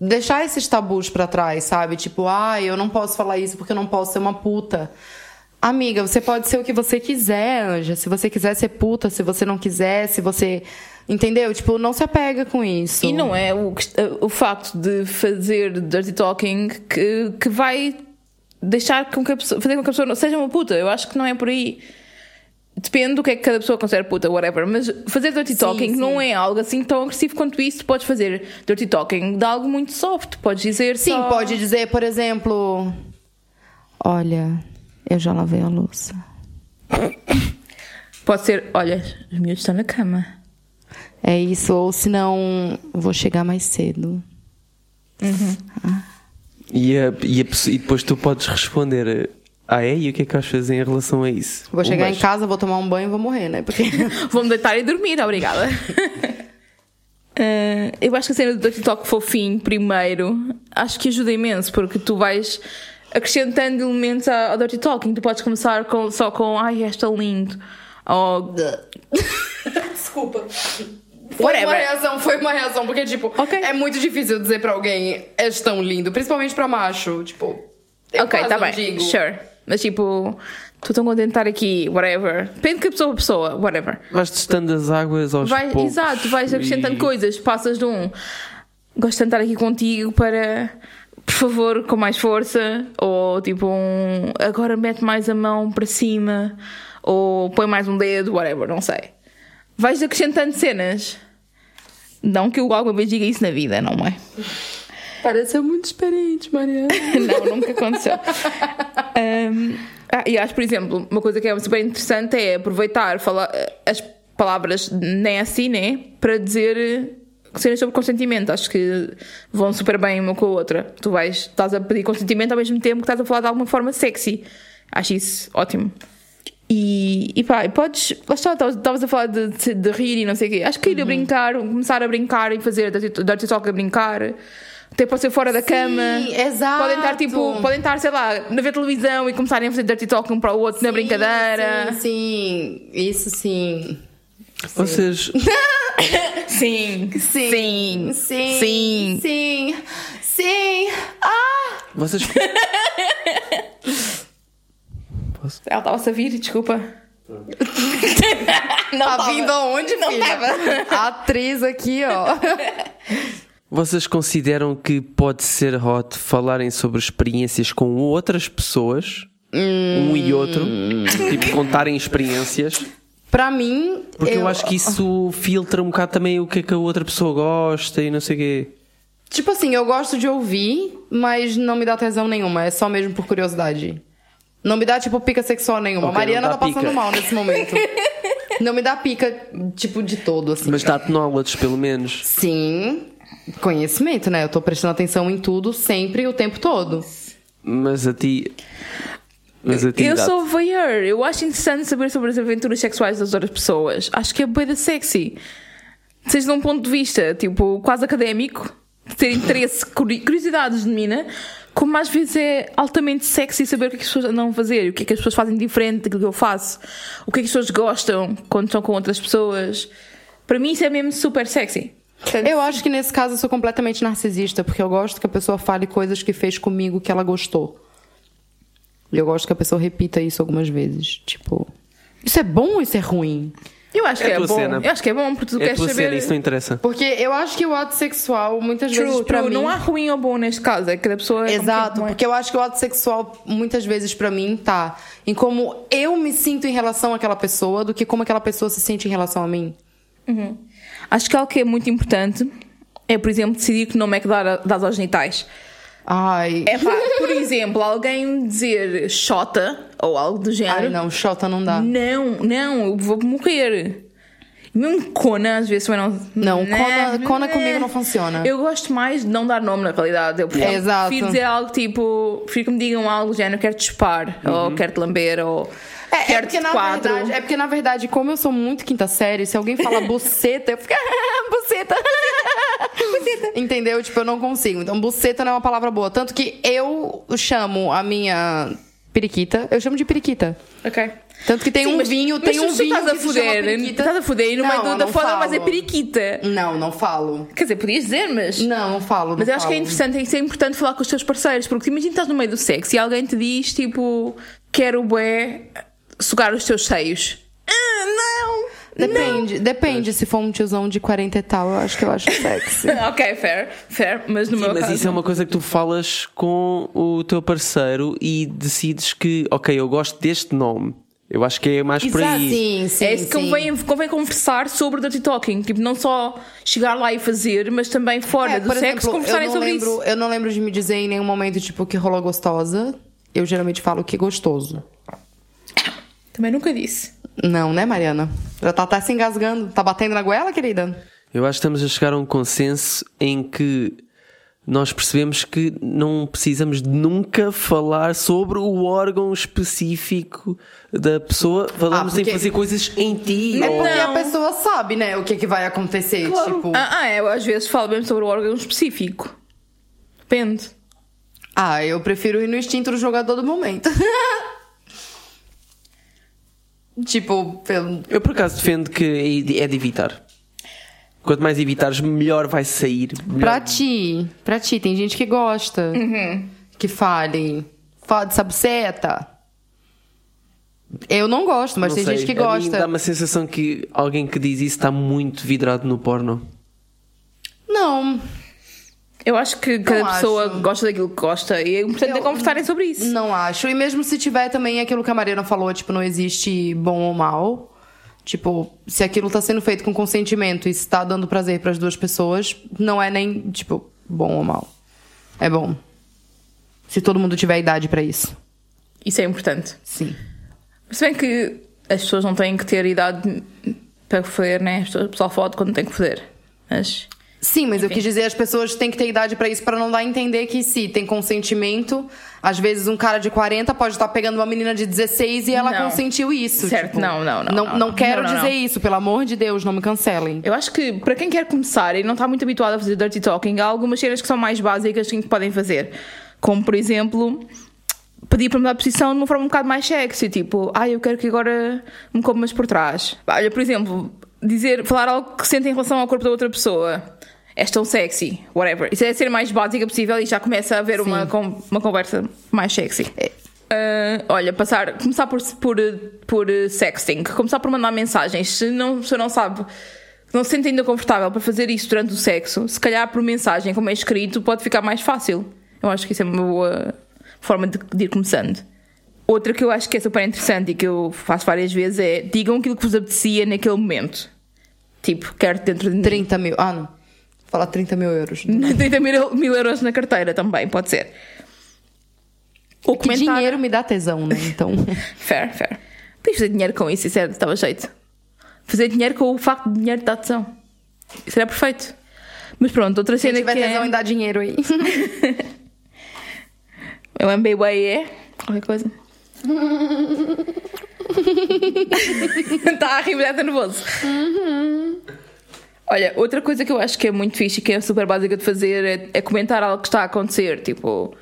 Speaker 1: deixar esses tabus pra trás, sabe? Tipo, ah, eu não posso falar isso porque eu não posso ser uma puta. Amiga, você pode ser o que você quiser, Anja. Se você quiser ser puta, se você não quiser, se você. Entendeu? Tipo, não se apega com isso.
Speaker 2: E não é o, o facto de fazer dirty talking que, que vai deixar com que a pessoa, fazer com que a pessoa não seja uma puta. Eu acho que não é por aí. Depende do que é que cada pessoa considera puta, whatever. Mas fazer dirty talking
Speaker 1: sim.
Speaker 2: não é algo assim tão agressivo quanto isso. Podes fazer dirty talking de algo muito soft. Podes dizer
Speaker 1: Sim,
Speaker 2: só...
Speaker 1: pode dizer, por exemplo. Olha, eu já lavei a louça.
Speaker 2: Pode ser, olha, os miúdos estão na cama.
Speaker 1: É isso, ou se não, vou chegar mais cedo.
Speaker 3: E, a- e a e depois tu podes responder: Ah, é? E o que é que vais fazer em relação a isso?
Speaker 1: Vou
Speaker 3: Um
Speaker 1: chegar em casa, vou tomar um banho e vou morrer, né? Porque.
Speaker 2: Vou-me deitar e dormir, obrigada. Eh, eu acho que a cena do Dirty Talk fofinho, primeiro, acho que ajuda imenso, porque tu vais acrescentando elementos ao Dirty Talking. Tu podes começar com- só com ai, és tão lindo. Ou
Speaker 1: Desculpa. Foi
Speaker 2: Whatever.
Speaker 1: uma reação, foi uma reação, porque, tipo,
Speaker 2: Ok.
Speaker 1: é muito difícil dizer pra alguém és tão lindo, principalmente pra macho, tipo. eu
Speaker 2: ok, tá bem,
Speaker 1: digo.
Speaker 2: sure. Mas tipo, tu tão contente de estar aqui, whatever. Depende de que pessoa a pessoa, whatever.
Speaker 3: Vais testando as águas aos
Speaker 2: Vais,
Speaker 3: poucos.
Speaker 2: exato, vais acrescentando
Speaker 3: e-
Speaker 2: coisas, passas de um gosto de estar aqui contigo para por favor, com mais força, ou tipo um agora mete mais a mão para cima, ou põe mais um dedo, whatever, não sei. Vais acrescentando cenas. Não que eu alguma vez diga isso na vida, não é?
Speaker 1: Pareceu muito experiente, Mariana.
Speaker 2: Não, nunca aconteceu. Um, ah, e acho, por exemplo, uma coisa que é super interessante é aproveitar falar, as palavras nasty, né? Para dizer eh, cenas sobre consentimento. Acho que vão super bem uma com a outra. Tu vais, estás a pedir consentimento ao mesmo tempo que estás a falar de alguma forma sexy. Acho isso ótimo. E, e pá, e podes. Lá está, estavas- a falar de, de, de rir e não sei o quê. Acho que ir a brincar, começar a brincar e fazer dirty talk a brincar. Até pode ser fora da cama.
Speaker 1: exato.
Speaker 2: Podem estar tipo, podem estar, sei lá, a ver televisão e começarem a fazer dirty talk um para o outro na brincadeira.
Speaker 1: Sim, sim, isso sim.
Speaker 3: Vocês.
Speaker 2: Sim.
Speaker 1: Sim.
Speaker 2: Sim.
Speaker 1: Sim.
Speaker 2: Sim.
Speaker 1: Sim. Sim. Ah!
Speaker 3: Vocês. Posso?
Speaker 2: Ela estava-se a vir, desculpa. não
Speaker 1: Tá
Speaker 2: tava.
Speaker 1: vindo aonde,
Speaker 2: Não
Speaker 1: filha?
Speaker 2: tava.
Speaker 1: A atriz aqui, ó.
Speaker 3: Vocês consideram que pode ser hot falarem sobre experiências com outras pessoas? Um e outro? Tipo, contarem experiências?
Speaker 1: Pra mim.
Speaker 3: Porque eu, acho que isso filtra um bocado também o que é que a outra pessoa gosta e não sei o quê.
Speaker 1: Tipo assim, eu gosto de ouvir, mas não me dá tesão nenhuma. É só mesmo por curiosidade. Não me dá, tipo, pica sexual nenhuma.
Speaker 3: Ok,
Speaker 1: Mariana
Speaker 3: não
Speaker 1: tá
Speaker 3: dá
Speaker 1: passando
Speaker 3: pica.
Speaker 1: mal nesse momento. não me dá pica, tipo, de todo, assim.
Speaker 3: Mas dá-te knowledge, pelo menos.
Speaker 1: Sim, conhecimento, né? Eu tô prestando atenção em tudo, sempre, o tempo todo.
Speaker 3: Mas a ti. Mas a ti
Speaker 2: Eu sou voyeur. Eu acho interessante saber sobre as aventuras sexuais das outras pessoas. Acho que é bem sexy. Seja de um ponto de vista, tipo, quase académico, de ter interesse, curi- curiosidade genuína, como às vezes é altamente sexy saber o que é que as pessoas andam a fazer, o que é que as pessoas fazem diferente daquilo que eu faço, o que é que as pessoas gostam quando estão com outras pessoas. Para mim isso é mesmo super sexy.
Speaker 1: Eu acho que nesse caso eu sou completamente narcisista, porque eu gosto que a pessoa fale coisas que fez comigo que ela gostou. E eu gosto que a pessoa repita isso algumas vezes. Tipo, isso é bom ou isso é ruim?
Speaker 2: Eu acho
Speaker 3: É
Speaker 2: que
Speaker 3: a
Speaker 2: é bom.
Speaker 3: cena.
Speaker 2: Eu acho que é bom porque tu
Speaker 3: É a
Speaker 2: queres saber.
Speaker 3: cena, isso não interessa.
Speaker 1: Porque eu acho que o ato sexual, muitas vezes,
Speaker 2: True,
Speaker 1: pra
Speaker 2: true.
Speaker 1: mim.
Speaker 2: Não há ruim ou bom neste caso, é que cada pessoa é
Speaker 1: Exato,
Speaker 2: é.
Speaker 1: porque eu acho que o ato sexual, muitas vezes, pra mim, tá em como eu me sinto em relação àquela pessoa do que como aquela pessoa se sente em relação a mim.
Speaker 2: Acho que algo que é muito importante é, por exemplo, decidir que nome é que dar, dás aos genitais.
Speaker 1: Ai.
Speaker 2: É pá, por exemplo, alguém dizer xota ou algo do género.
Speaker 1: Ai, não, Xota não dá.
Speaker 2: Não, não, eu vou morrer. E Mesmo Cona, às vezes também não.
Speaker 1: Não,
Speaker 2: Né,
Speaker 1: Cona- Cona
Speaker 2: né.
Speaker 1: comigo não funciona.
Speaker 2: Eu gosto mais de não dar nome na realidade. Eu prefiro,
Speaker 1: É, exato.
Speaker 2: prefiro dizer algo tipo. Prefiro que me digam algo do género, quero te chupar, ou quero te lamber, ou
Speaker 1: É, é
Speaker 2: quero te
Speaker 1: porque, na
Speaker 2: quatro.
Speaker 1: verdade, é porque, na verdade, como eu sou muito quinta série, se alguém fala buceta, eu fico. buceta. Buceta. Entendeu? Tipo, eu não consigo. Então, buceta não é uma palavra boa. Tanto que eu chamo a minha periquita, eu chamo de periquita.
Speaker 2: Ok.
Speaker 1: Tanto que tem
Speaker 2: Sim,
Speaker 1: um
Speaker 2: mas-
Speaker 1: vinho,
Speaker 2: mas
Speaker 1: tem um vinho
Speaker 2: estás a
Speaker 1: periquita.
Speaker 2: estás a foder e no meio
Speaker 1: Não,
Speaker 2: da
Speaker 1: não
Speaker 2: foda dizer
Speaker 1: falo.
Speaker 2: periquita.
Speaker 1: Não, não falo.
Speaker 2: Quer dizer, podias dizer, mas.
Speaker 1: Não, não falo.
Speaker 2: Mas
Speaker 1: não
Speaker 2: eu acho que é interessante, isso é importante falar com os teus parceiros, porque imagina que estás no meio do sexo e alguém te diz tipo, quero bué sugar os teus seios. Ah, não!
Speaker 1: Depende, depende. Se for um tiozão de 40 e tal, eu acho que eu acho sexy.
Speaker 2: ok, fair, fair, mas no
Speaker 3: Sim,
Speaker 2: meu
Speaker 3: mas
Speaker 2: caso.
Speaker 3: isso é uma coisa que tu falas com o teu parceiro e decides que, ok, eu gosto deste nome. Eu acho que é mais por
Speaker 1: Exato,
Speaker 3: aí.
Speaker 1: sim, sim,
Speaker 2: é isso que convém, convém conversar sobre o dirty talking. Tipo, não só chegar lá e fazer, mas também fora
Speaker 1: É,
Speaker 2: do
Speaker 1: por
Speaker 2: sexo
Speaker 1: exemplo,
Speaker 2: conversarem
Speaker 1: eu não
Speaker 2: sobre
Speaker 1: lembro,
Speaker 2: isso.
Speaker 1: Eu não lembro de me dizer em nenhum momento, tipo, que rolou gostosa. Eu geralmente falo que gostoso.
Speaker 2: Também nunca disse.
Speaker 1: Não, né, Mariana? Já tá até se engasgando. Tá batendo na goela, querida?
Speaker 3: Eu acho que estamos a chegar a um consenso em que nós percebemos que não precisamos de nunca falar sobre o órgão específico da pessoa. Falamos
Speaker 1: Ah, porque-
Speaker 3: em fazer coisas em ti.
Speaker 1: É
Speaker 3: ou-
Speaker 1: porque a pessoa sabe, né, o que, que vai acontecer. Tipo,
Speaker 2: Ah, ah, eu às vezes falo mesmo sobre o órgão específico. Depende.
Speaker 1: ah, eu prefiro ir no instinto do jogador do momento. tipo, pelo...
Speaker 3: Eu por acaso defendo que é de- de evitar. Quanto mais evitares, melhor vai sair. melhor-
Speaker 1: Pra ti, pra ti, tem gente que gosta que fale. Fala dessa buceta. Eu não gosto, mas
Speaker 3: Não
Speaker 1: tem
Speaker 3: sei,
Speaker 1: gente que
Speaker 3: a mim
Speaker 1: gosta.
Speaker 3: Dá uma sensação que alguém que diz isso está muito vidrado no porno.
Speaker 1: Não,
Speaker 2: Eu acho que cada
Speaker 1: acho.
Speaker 2: pessoa gosta daquilo que gosta e é importante é conversarem sobre isso.
Speaker 1: não acho. E mesmo se tiver também aquilo que a Mariana falou, tipo, não existe bom ou mal. Tipo, se aquilo tá sendo feito com consentimento e está dando prazer para as duas pessoas, não é nem, tipo, bom ou mal. É bom. Se todo mundo tiver idade pra isso.
Speaker 2: Isso é importante.
Speaker 1: Sim.
Speaker 2: Se bem que as pessoas não têm que ter idade para foder, né? O pessoal fode quando tem que foder. Mas.
Speaker 1: Sim, mas eu quis dizer, as pessoas têm que ter idade pra isso pra não dar a entender que se tem consentimento, às vezes um cara de 40 pode estar pegando uma menina de 16 e ela
Speaker 2: Não.
Speaker 1: consentiu isso.
Speaker 2: Certo,
Speaker 1: tipo,
Speaker 2: não, não, não,
Speaker 1: Não,
Speaker 2: não, não.
Speaker 1: quero
Speaker 2: Não,
Speaker 1: dizer isso, pelo amor de Deus, não me cancelem.
Speaker 2: Eu acho que para quem quer começar e não está muito habituado a fazer dirty talking, há algumas cenas que são mais básicas que podem fazer. Como, por exemplo, pedir para mudar de posição de uma forma um bocado mais sexy. Tipo, ah, eu quero que agora me comas por trás. Olha, por exemplo, dizer, falar algo que sente em relação ao corpo da outra pessoa. És tão sexy, whatever. Isso é ser mais básica possível e já começa a haver uma, uma conversa mais sexy. Ah, olha, passar, começar por, por, por sexting, começar por mandar mensagens. Se não, se não sabe não se sente ainda confortável para fazer isso durante o sexo, se calhar por mensagem, como é escrito, pode ficar mais fácil. Eu acho que isso é uma boa forma de, de ir começando. Outra que eu acho que é super interessante e que eu faço várias vezes é digam aquilo que vos apetecia naquele momento. Tipo, quero dentro de mim.
Speaker 1: 30 mil. Ah, não. Falar 30 mil euros.
Speaker 2: 30 mil, mil euros na carteira também, pode ser. Ou
Speaker 1: Que
Speaker 2: comentar.
Speaker 1: dinheiro me dá tesão, né? Então.
Speaker 2: Fair, fair. Podias fazer dinheiro com isso, isso era, estava jeito. Fazer dinheiro com o facto de dinheiro dar tesão. Isso era perfeito. Mas pronto, outra
Speaker 1: Quem
Speaker 2: cena
Speaker 1: tiver
Speaker 2: que
Speaker 1: tesão
Speaker 2: é...
Speaker 1: em dar dinheiro aí.
Speaker 2: É o MBA é qualquer coisa. Está a rir, está nervoso. Olha, outra coisa que eu acho que é muito fixe e que é super básica de fazer é, é comentar algo que está a acontecer. Tipo,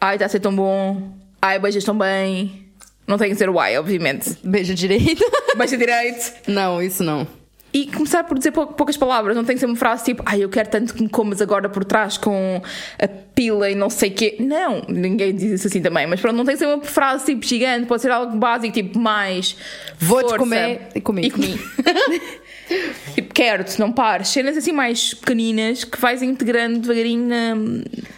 Speaker 2: ai, está a ser tão bom. Ai, beijas tão bem. Não tem que ser o ai, obviamente.
Speaker 1: Beijo direito.
Speaker 2: Beija direito.
Speaker 1: Não, isso não.
Speaker 2: E começar por dizer pou- poucas palavras, não tem que ser uma frase tipo, ai, eu quero tanto que me comas agora por trás com a pila e não sei o quê. Não, ninguém diz isso assim também, mas pronto, não tem que ser uma frase tipo gigante, pode ser algo básico, tipo, mais.
Speaker 1: Vou-te comer e comi.
Speaker 2: E comi. tipo, quero-te, não pares. Cenas assim mais pequeninas que vais integrando devagarinho na,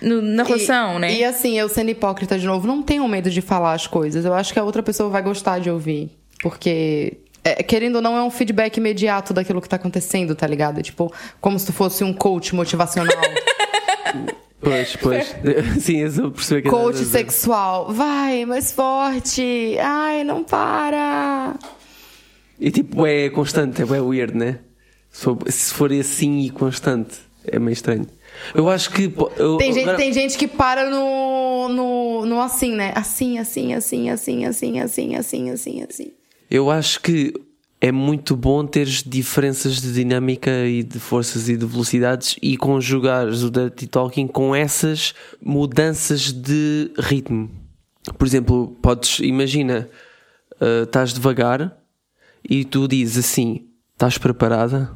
Speaker 2: no- na relação,
Speaker 1: e,
Speaker 2: né?
Speaker 1: E assim, eu sendo hipócrita de novo, não tenho medo de falar as coisas. Eu acho que a outra pessoa vai gostar de ouvir. Porque, é, querendo ou não, é um feedback imediato daquilo que tá acontecendo, tá ligado? Tipo, como se tu fosse um coach motivacional.
Speaker 3: Pois, pois. Sim, eu sou perceber que
Speaker 1: coach sexual. Vai, mais forte. Ai, não para.
Speaker 3: E tipo, é constante, é weird, né? Se for, assim e constante, é meio estranho. Eu acho que. eu-
Speaker 1: Tem, gente,
Speaker 3: agora-
Speaker 1: tem gente que para no, no, no assim, né? Assim, assim, assim, assim, assim, assim, assim, assim, assim.
Speaker 3: Eu acho que é muito bom teres diferenças de dinâmica e de forças e de velocidades e conjugares o dirty talking com essas mudanças de ritmo. Por exemplo, podes, imagina, uh, estás devagar e tu dizes assim: estás preparada?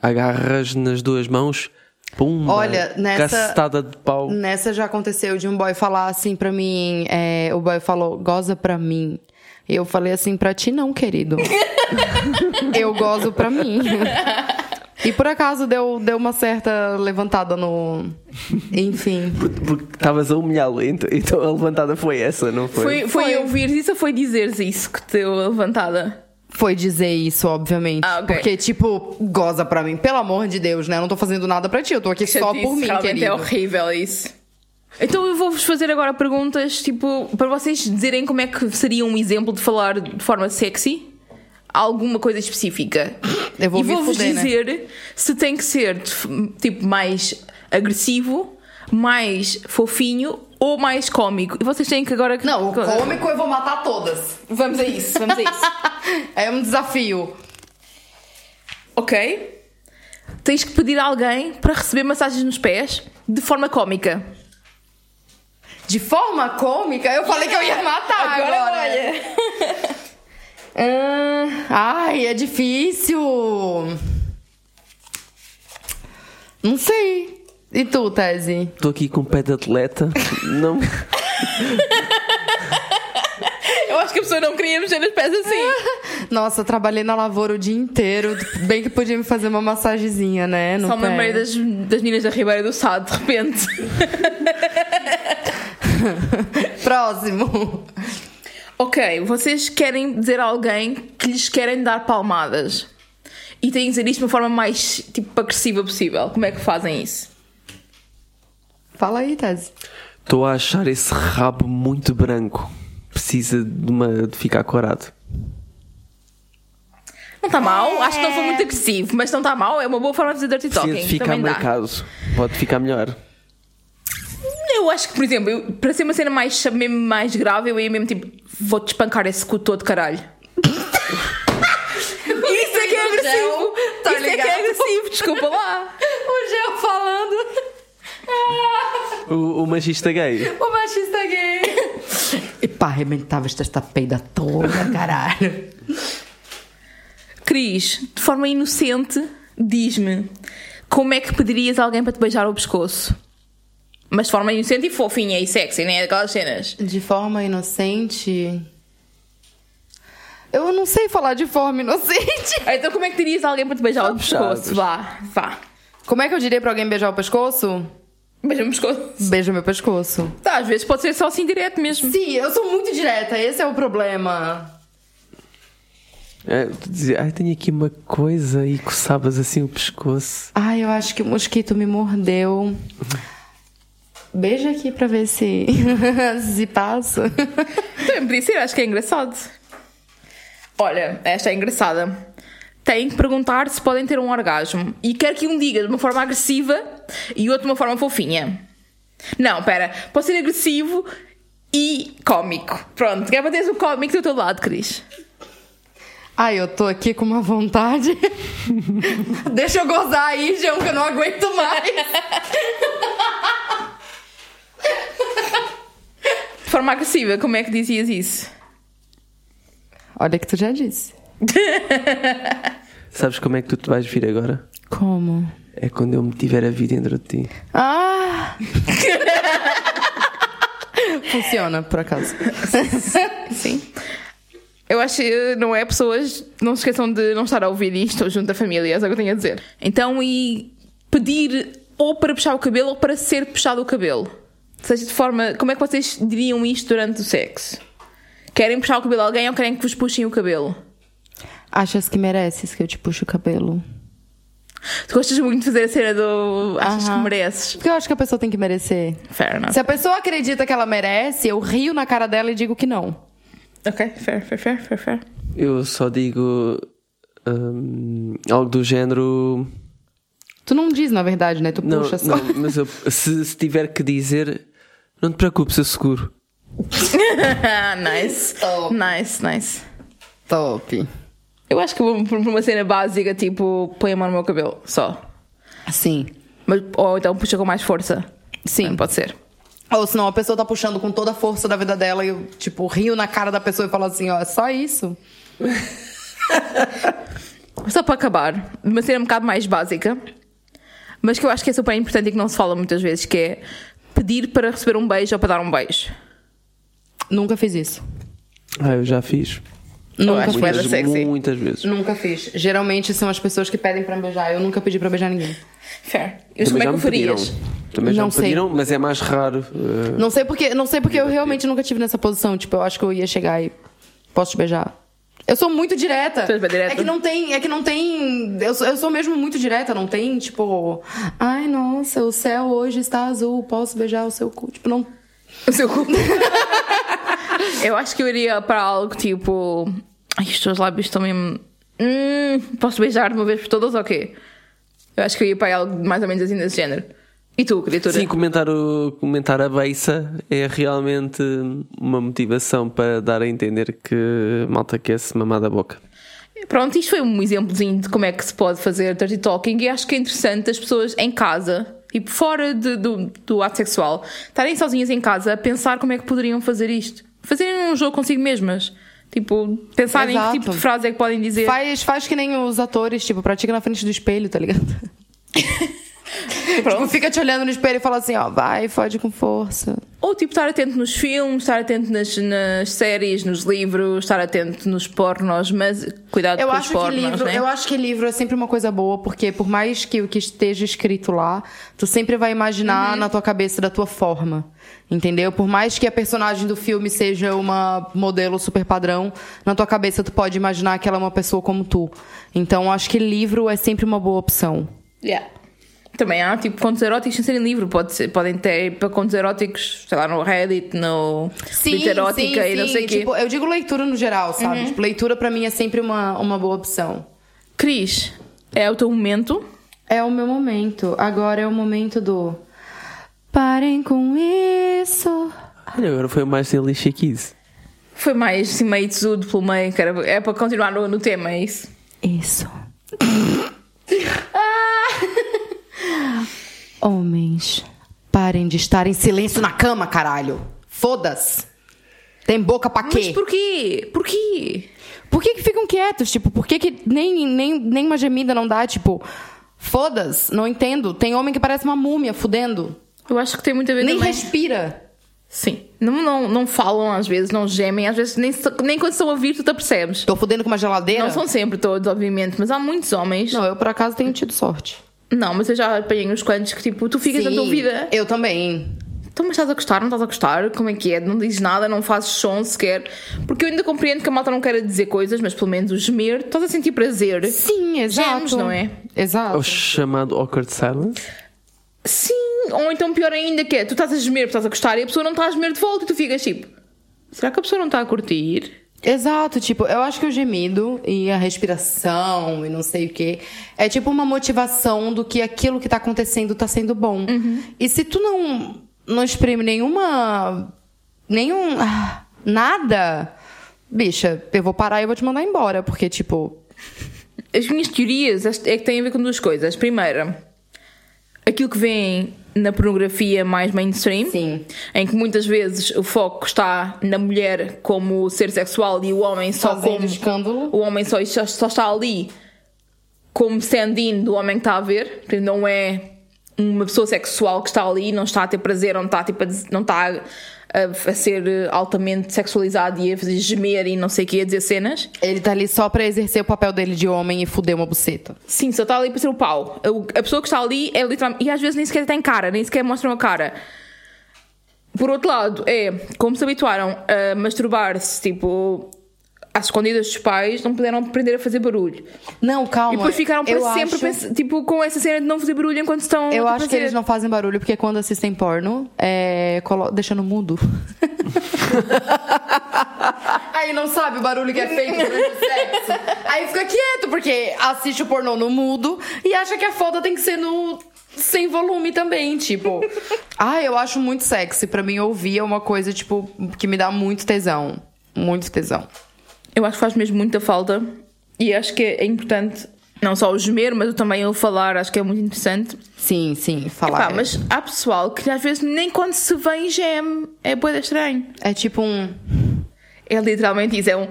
Speaker 3: Agarras nas duas mãos, pum,
Speaker 1: Olha, nessa-
Speaker 3: cacetada de pau.
Speaker 1: Nessa já aconteceu de um boy falar assim pra mim, é, o boy falou, goza pra mim. Eu falei assim, pra ti não, querido. eu gozo pra mim. E por acaso deu, deu uma certa levantada no. Enfim.
Speaker 3: Porque estavas a humilhá-lo, então, então a levantada foi essa, não foi?
Speaker 2: Foi, foi,
Speaker 1: Foi.
Speaker 2: ouvires isso ou foi dizeres isso que deu a levantada?
Speaker 1: Foi dizer isso, obviamente.
Speaker 2: Ah, ok.
Speaker 1: Porque, tipo, goza pra mim. Pelo amor de Deus, né? Eu não tô fazendo nada pra ti. Eu tô aqui só por mim,
Speaker 2: realmente
Speaker 1: querido.
Speaker 2: é horrível isso. Então eu vou-vos fazer agora perguntas, tipo, para vocês dizerem como é que seria um exemplo de falar de forma sexy. Alguma coisa específica.
Speaker 1: Eu vou
Speaker 2: e vou-vos
Speaker 1: fuder, né?
Speaker 2: dizer se tem que ser tipo mais agressivo, mais fofinho ou mais cómico. E vocês têm que agora.
Speaker 1: Não, o cômico eu vou matar todas.
Speaker 2: Vamos a isso, vamos a isso.
Speaker 1: É um desafio.
Speaker 2: ok? Tens que pedir a alguém para receber massagens nos pés de forma cómica.
Speaker 1: De forma cômica, eu falei que eu ia matar agora. Ah, ai, é difícil. Não sei. E tu, Tese?
Speaker 3: Estou aqui com o pé de atleta. não.
Speaker 2: Eu acho que a pessoa não queria mexer nos pés assim.
Speaker 1: Nossa, eu trabalhei na lavoura o dia inteiro. Bem que podia me fazer uma massagenzinha, né? No
Speaker 2: Só me
Speaker 1: pé.
Speaker 2: lembrei das, das meninas da Ribeira do Sado, de repente.
Speaker 1: Próximo.
Speaker 2: ok, vocês querem dizer a alguém que lhes querem dar palmadas. E têm que dizer isto de uma forma mais, tipo, agressiva possível. Como é que fazem isso?
Speaker 1: Fala aí, Tese.
Speaker 3: Estou a achar esse rabo muito branco. Precisa de, uma, de ficar corado.
Speaker 2: Não está mal, acho que não foi muito agressivo, mas não está mal, é uma boa forma de dizer dirty
Speaker 3: Precisa
Speaker 2: talking.
Speaker 3: de ficar
Speaker 2: Também dá.
Speaker 3: marcado. Pode ficar melhor.
Speaker 2: Eu acho que, por exemplo, eu- para ser uma cena mais, mesmo mais grave, eu ia mesmo tipo, vou-te espancar esse cu todo, caralho. Isso é que é agressivo!
Speaker 1: tá
Speaker 2: Isso é que
Speaker 1: ligado?
Speaker 2: é agressivo, desculpa lá.
Speaker 1: O Gel falando.
Speaker 3: O, o machista gay.
Speaker 1: O machista gay. Epá, arrebentava esta peida toda, caralho.
Speaker 2: Cris, de forma inocente, diz-me como é que pedirias a alguém para te beijar o pescoço? Mas de forma inocente e fofinha e sexy, né? Aquelas cenas.
Speaker 1: De forma inocente. Eu não sei falar de forma inocente.
Speaker 2: Então como é que dirias alguém para te beijar o
Speaker 3: puxados.
Speaker 2: pescoço? Vá, vá.
Speaker 1: Como é que eu diria pra alguém beijar o pescoço?
Speaker 2: Beija o pescoço.
Speaker 1: Beija meu pescoço.
Speaker 2: Tá, às vezes pode ser só assim direto mesmo.
Speaker 1: Sim, eu sou muito direta, esse é o problema.
Speaker 3: É, tu dizia, ai, tenho aqui uma coisa e coçavas assim o pescoço.
Speaker 1: Ai, eu acho que o mosquito me mordeu. Beija aqui pra ver se se passa.
Speaker 2: Também podia ser, acho que é engraçado. Olha, esta é engraçada. Têm que perguntar se podem ter um orgasmo. E quero que um diga de uma forma agressiva e outro de uma forma fofinha. Não, pera. Pode ser agressivo e cómico. Pronto, quer para teres o cómico do teu lado, Cris.
Speaker 1: Ai, eu tô aqui com uma vontade. Deixa eu gozar aí, João, que eu não aguento mais.
Speaker 2: De forma agressiva, como é que dizias isso?
Speaker 1: Olha que tu já disse.
Speaker 3: Sabes como é que tu te vais vir agora?
Speaker 1: Como?
Speaker 3: É quando eu me tiver a vir dentro de ti.
Speaker 1: Ah! Funciona, por acaso.
Speaker 2: Sim. Eu acho que não é pessoas. Não se esqueçam de não estar a ouvir isto junto da família, é o que eu tenho a dizer. Então, e pedir ou para puxar o cabelo ou para ser puxado o cabelo. Seja de forma. Como é que vocês diriam isto durante o sexo? Querem puxar o cabelo a alguém ou querem que vos puxem o cabelo?
Speaker 1: Achas que mereces que eu te puxe o cabelo?
Speaker 2: Tu gostas muito de fazer a cena do. Achas que
Speaker 1: Aham.
Speaker 2: mereces?
Speaker 1: Porque eu acho que a pessoa tem que merecer.
Speaker 2: Fair enough.
Speaker 1: Se a pessoa acredita que ela merece, eu rio na cara dela e digo que não.
Speaker 2: Ok, fair, fair, fair, fair, fair.
Speaker 3: Eu só digo hum, algo do género.
Speaker 1: Tu não diz, na verdade, né? Tu
Speaker 3: Não,
Speaker 1: puxa só.
Speaker 3: não, mas eu- se, se tiver que dizer, não te preocupes, eu seguro.
Speaker 2: nice.
Speaker 1: Oh.
Speaker 2: Nice, nice.
Speaker 1: Top.
Speaker 2: Eu acho que vou por uma cena básica, tipo, põe a mão no meu cabelo, só.
Speaker 1: Sim.
Speaker 2: Mas, ou então puxa com mais força.
Speaker 1: Sim.
Speaker 2: Pode ser.
Speaker 1: Ou senão a pessoa tá puxando com toda a força da vida dela e eu, tipo, rio na cara da pessoa e falo assim, ó, é só isso.
Speaker 2: Só para acabar, uma cena um bocado mais básica, mas que eu acho que é super importante e que não se fala muitas vezes, que é pedir para receber um beijo ou para dar um beijo.
Speaker 1: Nunca fiz isso.
Speaker 3: Ah, eu já fiz.
Speaker 1: Nunca fiz.
Speaker 2: sexy.
Speaker 3: muitas vezes.
Speaker 1: Nunca fiz. Geralmente são as pessoas que pedem pra me beijar. Eu nunca pedi pra beijar ninguém.
Speaker 2: Fair. E como é que o
Speaker 3: me
Speaker 2: farias?
Speaker 3: pediram. Também já
Speaker 1: Não
Speaker 3: me
Speaker 1: sei.
Speaker 3: pediram, mas é mais raro. eh,
Speaker 1: Não sei porque, não sei porque eu realmente nunca tive nessa posição. Tipo, eu acho que eu ia chegar e posso te beijar. Eu sou muito direta.
Speaker 2: Tu direta?
Speaker 1: É que não tem, é que não tem. Eu sou, eu sou mesmo muito direta, não tem tipo, ai nossa, o céu hoje está azul, posso beijar o seu cu. Tipo, não.
Speaker 2: O seu cu. eu acho que eu iria para algo tipo. Ai, os teus lábios estão mesmo. Hum, posso beijar de uma vez por todas ou quê? Eu acho que eu ia para algo mais ou menos assim desse género. E tu, criatura?
Speaker 3: Sim, comentar, o, comentar a beiça é realmente uma motivação para dar a entender que malta quer se mamar da boca.
Speaker 2: Pronto, isto foi um exemplozinho de como é que se pode fazer dirty talking e acho que é interessante as pessoas em casa, tipo fora de- do, do ato sexual, estarem sozinhas em casa a pensar como é que poderiam fazer isto. Fazerem um jogo consigo mesmas. Tipo, pensarem
Speaker 1: Exato.
Speaker 2: que tipo de frase é que podem dizer.
Speaker 1: Faz, faz que nem os atores, tipo, pratica na frente do espelho, tá ligado? tipo, fica te olhando no espelho e fala assim, ó, vai, fode com força.
Speaker 2: Ou tipo, estar atento nos filmes, estar atento nas, nas séries, nos livros, estar atento nos pornos, mas cuidado
Speaker 1: Eu
Speaker 2: com
Speaker 1: acho,
Speaker 2: os pornos,
Speaker 1: que livro,
Speaker 2: né?
Speaker 1: eu acho que livro é sempre uma coisa boa, porque por mais que o que esteja escrito lá, tu sempre vai imaginar na tua cabeça da tua forma. Entendeu? Por mais que a personagem do filme seja uma modelo super padrão, na tua cabeça tu pode imaginar que ela é uma pessoa como tu. Então acho que livro é sempre uma boa opção.
Speaker 2: Yeah. Também há tipo contos eróticos sem serem livro, Pode ser, podem ter para contos eróticos, sei lá, no Reddit, no Literótica e não sei o quê.
Speaker 1: Tipo, eu digo leitura no geral, sabe? Tipo, leitura pra mim é sempre uma, uma boa opção.
Speaker 2: Cris, é o teu momento.
Speaker 1: É o meu momento. Agora é o momento do. Parem com isso.
Speaker 3: Olha, agora foi mais que isso.
Speaker 2: Foi mais assim, meio tesudo pelo meio, que era- é para continuar no, no tema, é isso.
Speaker 1: Isso. Homens, parem de estar em silêncio na cama, caralho. Foda-se. Tem boca pra quê?
Speaker 2: Mas porquê? Porquê?
Speaker 1: Por que, que ficam quietos? Tipo, por que, que nem, nem, nem uma gemida não dá? Tipo, foda-se, não entendo. Tem homem que parece uma múmia fudendo.
Speaker 2: Eu acho que tem muito a ver
Speaker 1: Nem
Speaker 2: também.
Speaker 1: respira.
Speaker 2: Sim. Não, não, não falam às vezes, não gemem, às vezes nem, nem quando estão a ouvir tu te apercebes.
Speaker 1: Tô fudendo com uma geladeira?
Speaker 2: Não são sempre todos, obviamente, mas há muitos homens.
Speaker 1: Não, eu por acaso tenho tido sorte.
Speaker 2: Não, mas eu já apanhei uns quantos que tipo, tu ficas na tua vida.
Speaker 1: Eu também.
Speaker 2: Então, mas estás a gostar, não estás a gostar? Como é que é? Não dizes nada, não fazes som sequer. Porque eu ainda compreendo que a malta não quer dizer coisas, mas pelo menos o gemer, estás a sentir prazer.
Speaker 1: Sim, exato.
Speaker 2: Gemes, não é?
Speaker 1: Exato.
Speaker 3: O chamado awkward silence.
Speaker 2: Sim, ou então pior ainda que é, tu estás a gemer, porque estás a gostar e a pessoa não está a gemer de volta e tu ficas tipo, será que a pessoa não está a curtir?
Speaker 1: Exato, tipo, eu acho que o gemido e a respiração e não sei o que é tipo uma motivação do que aquilo que tá acontecendo tá sendo bom. E se tu não não exprime nenhuma nenhum ah, nada, bicha, eu vou parar e eu vou te mandar embora, porque tipo,
Speaker 2: As minhas teorias é que têm a ver com duas coisas. Primeira, aquilo que vem na pornografia mais mainstream,
Speaker 1: Sim.
Speaker 2: em que muitas vezes o foco está na mulher como ser sexual e o homem só
Speaker 1: Fazendo
Speaker 2: como
Speaker 1: escândalo.
Speaker 2: o homem só, só, está ali como stand-in do homem que está a ver, não é uma pessoa sexual que está ali, não está a ter prazer, não está, tipo, não está a, a ser altamente sexualizado e a fazer gemer e não sei o que, a dizer cenas.
Speaker 1: ele tá ali só pra exercer o papel dele de homem e fuder uma buceta.
Speaker 2: Sim, só está ali para ser o pau. O- A pessoa que está ali é literalmente. E às vezes nem sequer tem cara, nem sequer mostra uma cara. Por outro lado, é como se habituaram a masturbar-se, tipo, às escondidas dos pais, não puderam aprender a fazer barulho.
Speaker 1: Não, calma.
Speaker 2: E depois ficaram para sempre,
Speaker 1: acho...
Speaker 2: tipo, com essa cena de não fazer barulho enquanto estão.
Speaker 1: Eu acho que
Speaker 2: fazer.
Speaker 1: eles não fazem barulho porque quando assistem porno, é, colo... deixando mudo. Aí não sabe o barulho que é feito durante o sexo. Aí fica quieto, porque assiste o pornô no mudo e acha que a foda tem que ser no sem volume também, tipo. Ah, eu acho muito sexy. Pra mim, ouvir é uma coisa, tipo, que me dá muito tesão. Muito tesão.
Speaker 2: Eu acho que faz mesmo muita falta. E acho que é importante, não só o gemer, mas também o falar, acho que é muito interessante.
Speaker 1: Sim, sim, falar.
Speaker 2: Pá, mas há pessoal que às vezes nem quando se vem geme é boeda estranho.
Speaker 1: É tipo um.
Speaker 2: É literalmente isso, é um.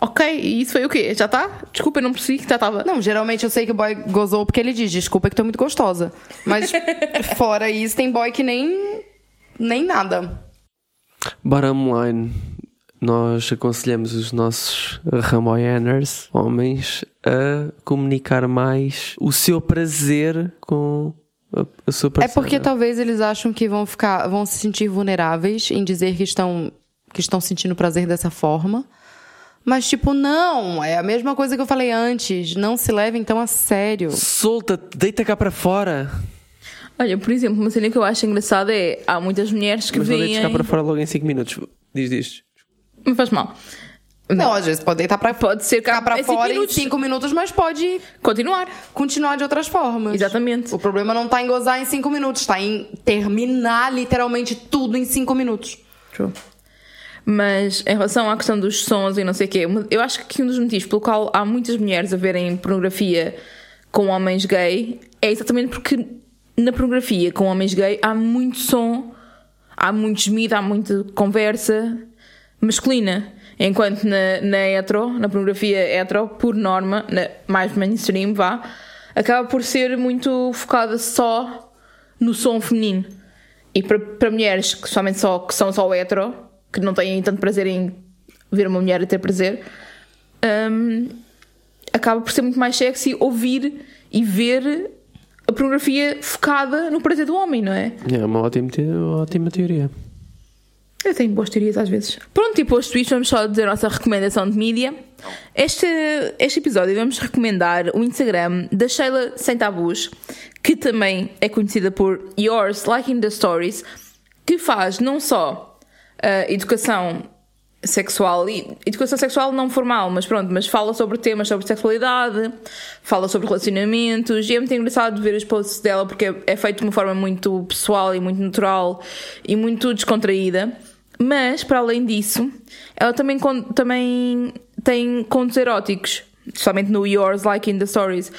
Speaker 2: Ok, e isso foi o quê? Já está? Desculpa, eu não percebi que já estava.
Speaker 1: Não, geralmente eu sei que o boy gozou porque ele diz, desculpa que tô muito gostosa. Mas fora isso, tem boy que nem. nem nada.
Speaker 3: Bottom line, nós aconselhamos os nossos Ramoyaners, homens, a comunicar mais o seu prazer com a, a sua
Speaker 1: É
Speaker 3: parceira.
Speaker 1: porque talvez eles acham que vão ficar. vão se sentir vulneráveis em dizer que estão. que estão sentindo prazer dessa forma. Mas, tipo, não, é a mesma coisa que eu falei antes. Não se levem tão a sério.
Speaker 3: Solta, deita cá para fora.
Speaker 2: Olha, por exemplo, uma cena que eu acho engraçada é há muitas mulheres que
Speaker 3: Mas não
Speaker 2: veem.
Speaker 3: deites cá para fora logo em 5 minutos. Diz disto.
Speaker 2: Não faz mal.
Speaker 1: Não, às vezes pode deitar pra,
Speaker 2: Pode ser cá
Speaker 1: ficar pra
Speaker 2: em cinco
Speaker 1: fora
Speaker 2: minutos.
Speaker 1: em cinco minutos, mas pode
Speaker 2: Continuar.
Speaker 1: continuar de outras formas.
Speaker 2: Exatamente.
Speaker 1: O problema não tá em gozar em cinco minutos, tá em terminar literalmente tudo em cinco minutos.
Speaker 2: True. Mas em relação à questão dos sons e não sei o quê, eu acho que um dos motivos pelo qual há muitas mulheres a verem pornografia com homens gay é exatamente porque na pornografia com homens gay há muito som, há muito gemido, há muita conversa masculina. Enquanto na, na hetero, na pornografia hetero, por norma, na, mais mainstream, vá, acaba por ser muito focada só no som feminino. E para, para mulheres que, somente só, que são só hetero, que não têm tanto prazer em ver uma mulher a ter prazer, hum, acaba por ser muito mais sexy ouvir e ver a pornografia focada no prazer do homem, não é?
Speaker 3: É uma ótima, ótima teoria.
Speaker 2: Eu tenho boas teorias às vezes. Pronto, e posto isto, vamos só dizer a nossa recomendação de mídia. Este, este episódio vamos recomendar o Instagram da Sheila Sem Tabus, que também é conhecida por Yours Like in the Stories, que faz não só ah, educação sexual e educação sexual não formal, mas pronto, mas fala sobre temas sobre sexualidade, fala sobre relacionamentos e é muito engraçado ver os posts dela porque é, é feito de uma forma muito pessoal e muito natural e muito descontraída. Mas para além disso, ela também, também tem contos eróticos, somente no Yours Like in the Stories.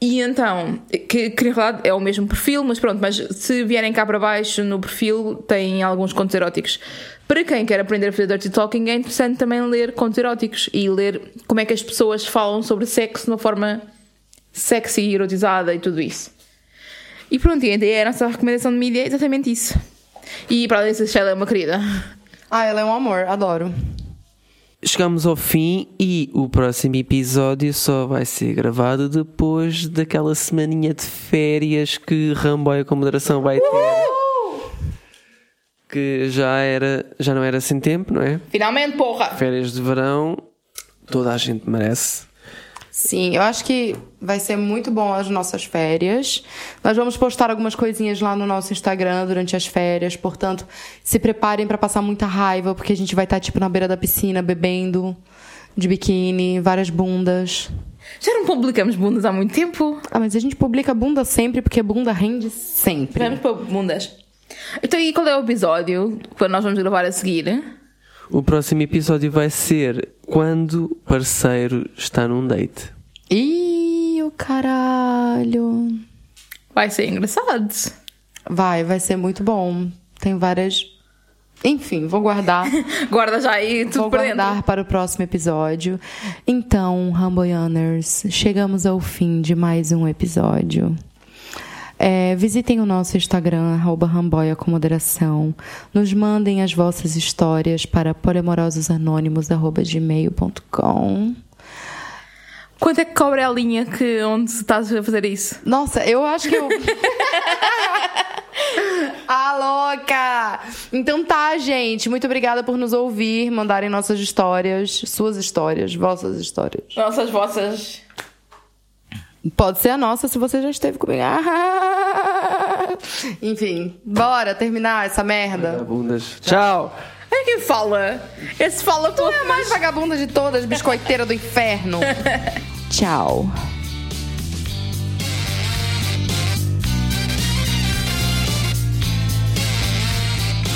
Speaker 2: E então, que, que na é o mesmo perfil, mas pronto, mas se vierem cá para baixo no perfil tem alguns contos eróticos. Para quem quer aprender a fazer dirty talking, é interessante também ler contos eróticos e ler como é que as pessoas falam sobre sexo de uma forma sexy e erotizada e tudo isso. E pronto, e a nossa recomendação de mídia é exatamente isso. E para além disso, ela é uma querida.
Speaker 1: Ah, ela é um amor, adoro.
Speaker 3: Chegamos ao fim e o próximo episódio só vai ser gravado depois daquela semaninha de férias que Ramboia com moderação vai ter. Que já era, já não era sem tempo, não é?
Speaker 2: Finalmente, porra!
Speaker 3: Férias de verão, toda a gente merece.
Speaker 1: Sim, eu acho que vai ser muito bom as nossas férias. Nós vamos postar algumas coisinhas lá no nosso Instagram durante as férias, portanto, se preparem para passar muita raiva, porque a gente vai estar tipo na beira da piscina bebendo de biquíni, várias bundas.
Speaker 2: Já não publicamos bundas há muito tempo.
Speaker 1: Ah, mas a gente publica bunda sempre porque bunda rende sempre.
Speaker 2: Vamos para bundas. Então, e qual é o episódio que nós vamos gravar a seguir?
Speaker 3: O próximo episódio vai ser quando o parceiro está num date.
Speaker 1: Ih, o caralho.
Speaker 2: Vai ser engraçado.
Speaker 1: Vai, vai ser muito bom. Tem várias. Enfim, vou guardar.
Speaker 2: Guarda já aí tudo
Speaker 1: Vou guardar
Speaker 2: dentro.
Speaker 1: para o próximo episódio. Então, Ramboianers, chegamos ao fim de mais um episódio. É, visitem o nosso Instagram, arroba Ramboia com moderação. Nos mandem as vossas histórias para poliamorososanônimos.gmail.com
Speaker 2: Quanto é que cobra a linha que, onde estás a fazer isso?
Speaker 1: Nossa, eu acho que eu. ah, louca! Então tá, gente. Muito obrigada por nos ouvir, mandarem nossas histórias, suas histórias, vossas histórias.
Speaker 2: Nossas vossas.
Speaker 1: Pode ser a nossa se você já esteve comigo. Enfim, bora terminar essa merda.
Speaker 3: Bundas. Tchau!
Speaker 2: É quem fala. Esse fala todo.
Speaker 1: É a mais vagabunda de todas, biscoiteira do inferno. Tchau.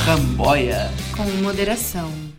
Speaker 3: Ramboia!
Speaker 1: Com moderação.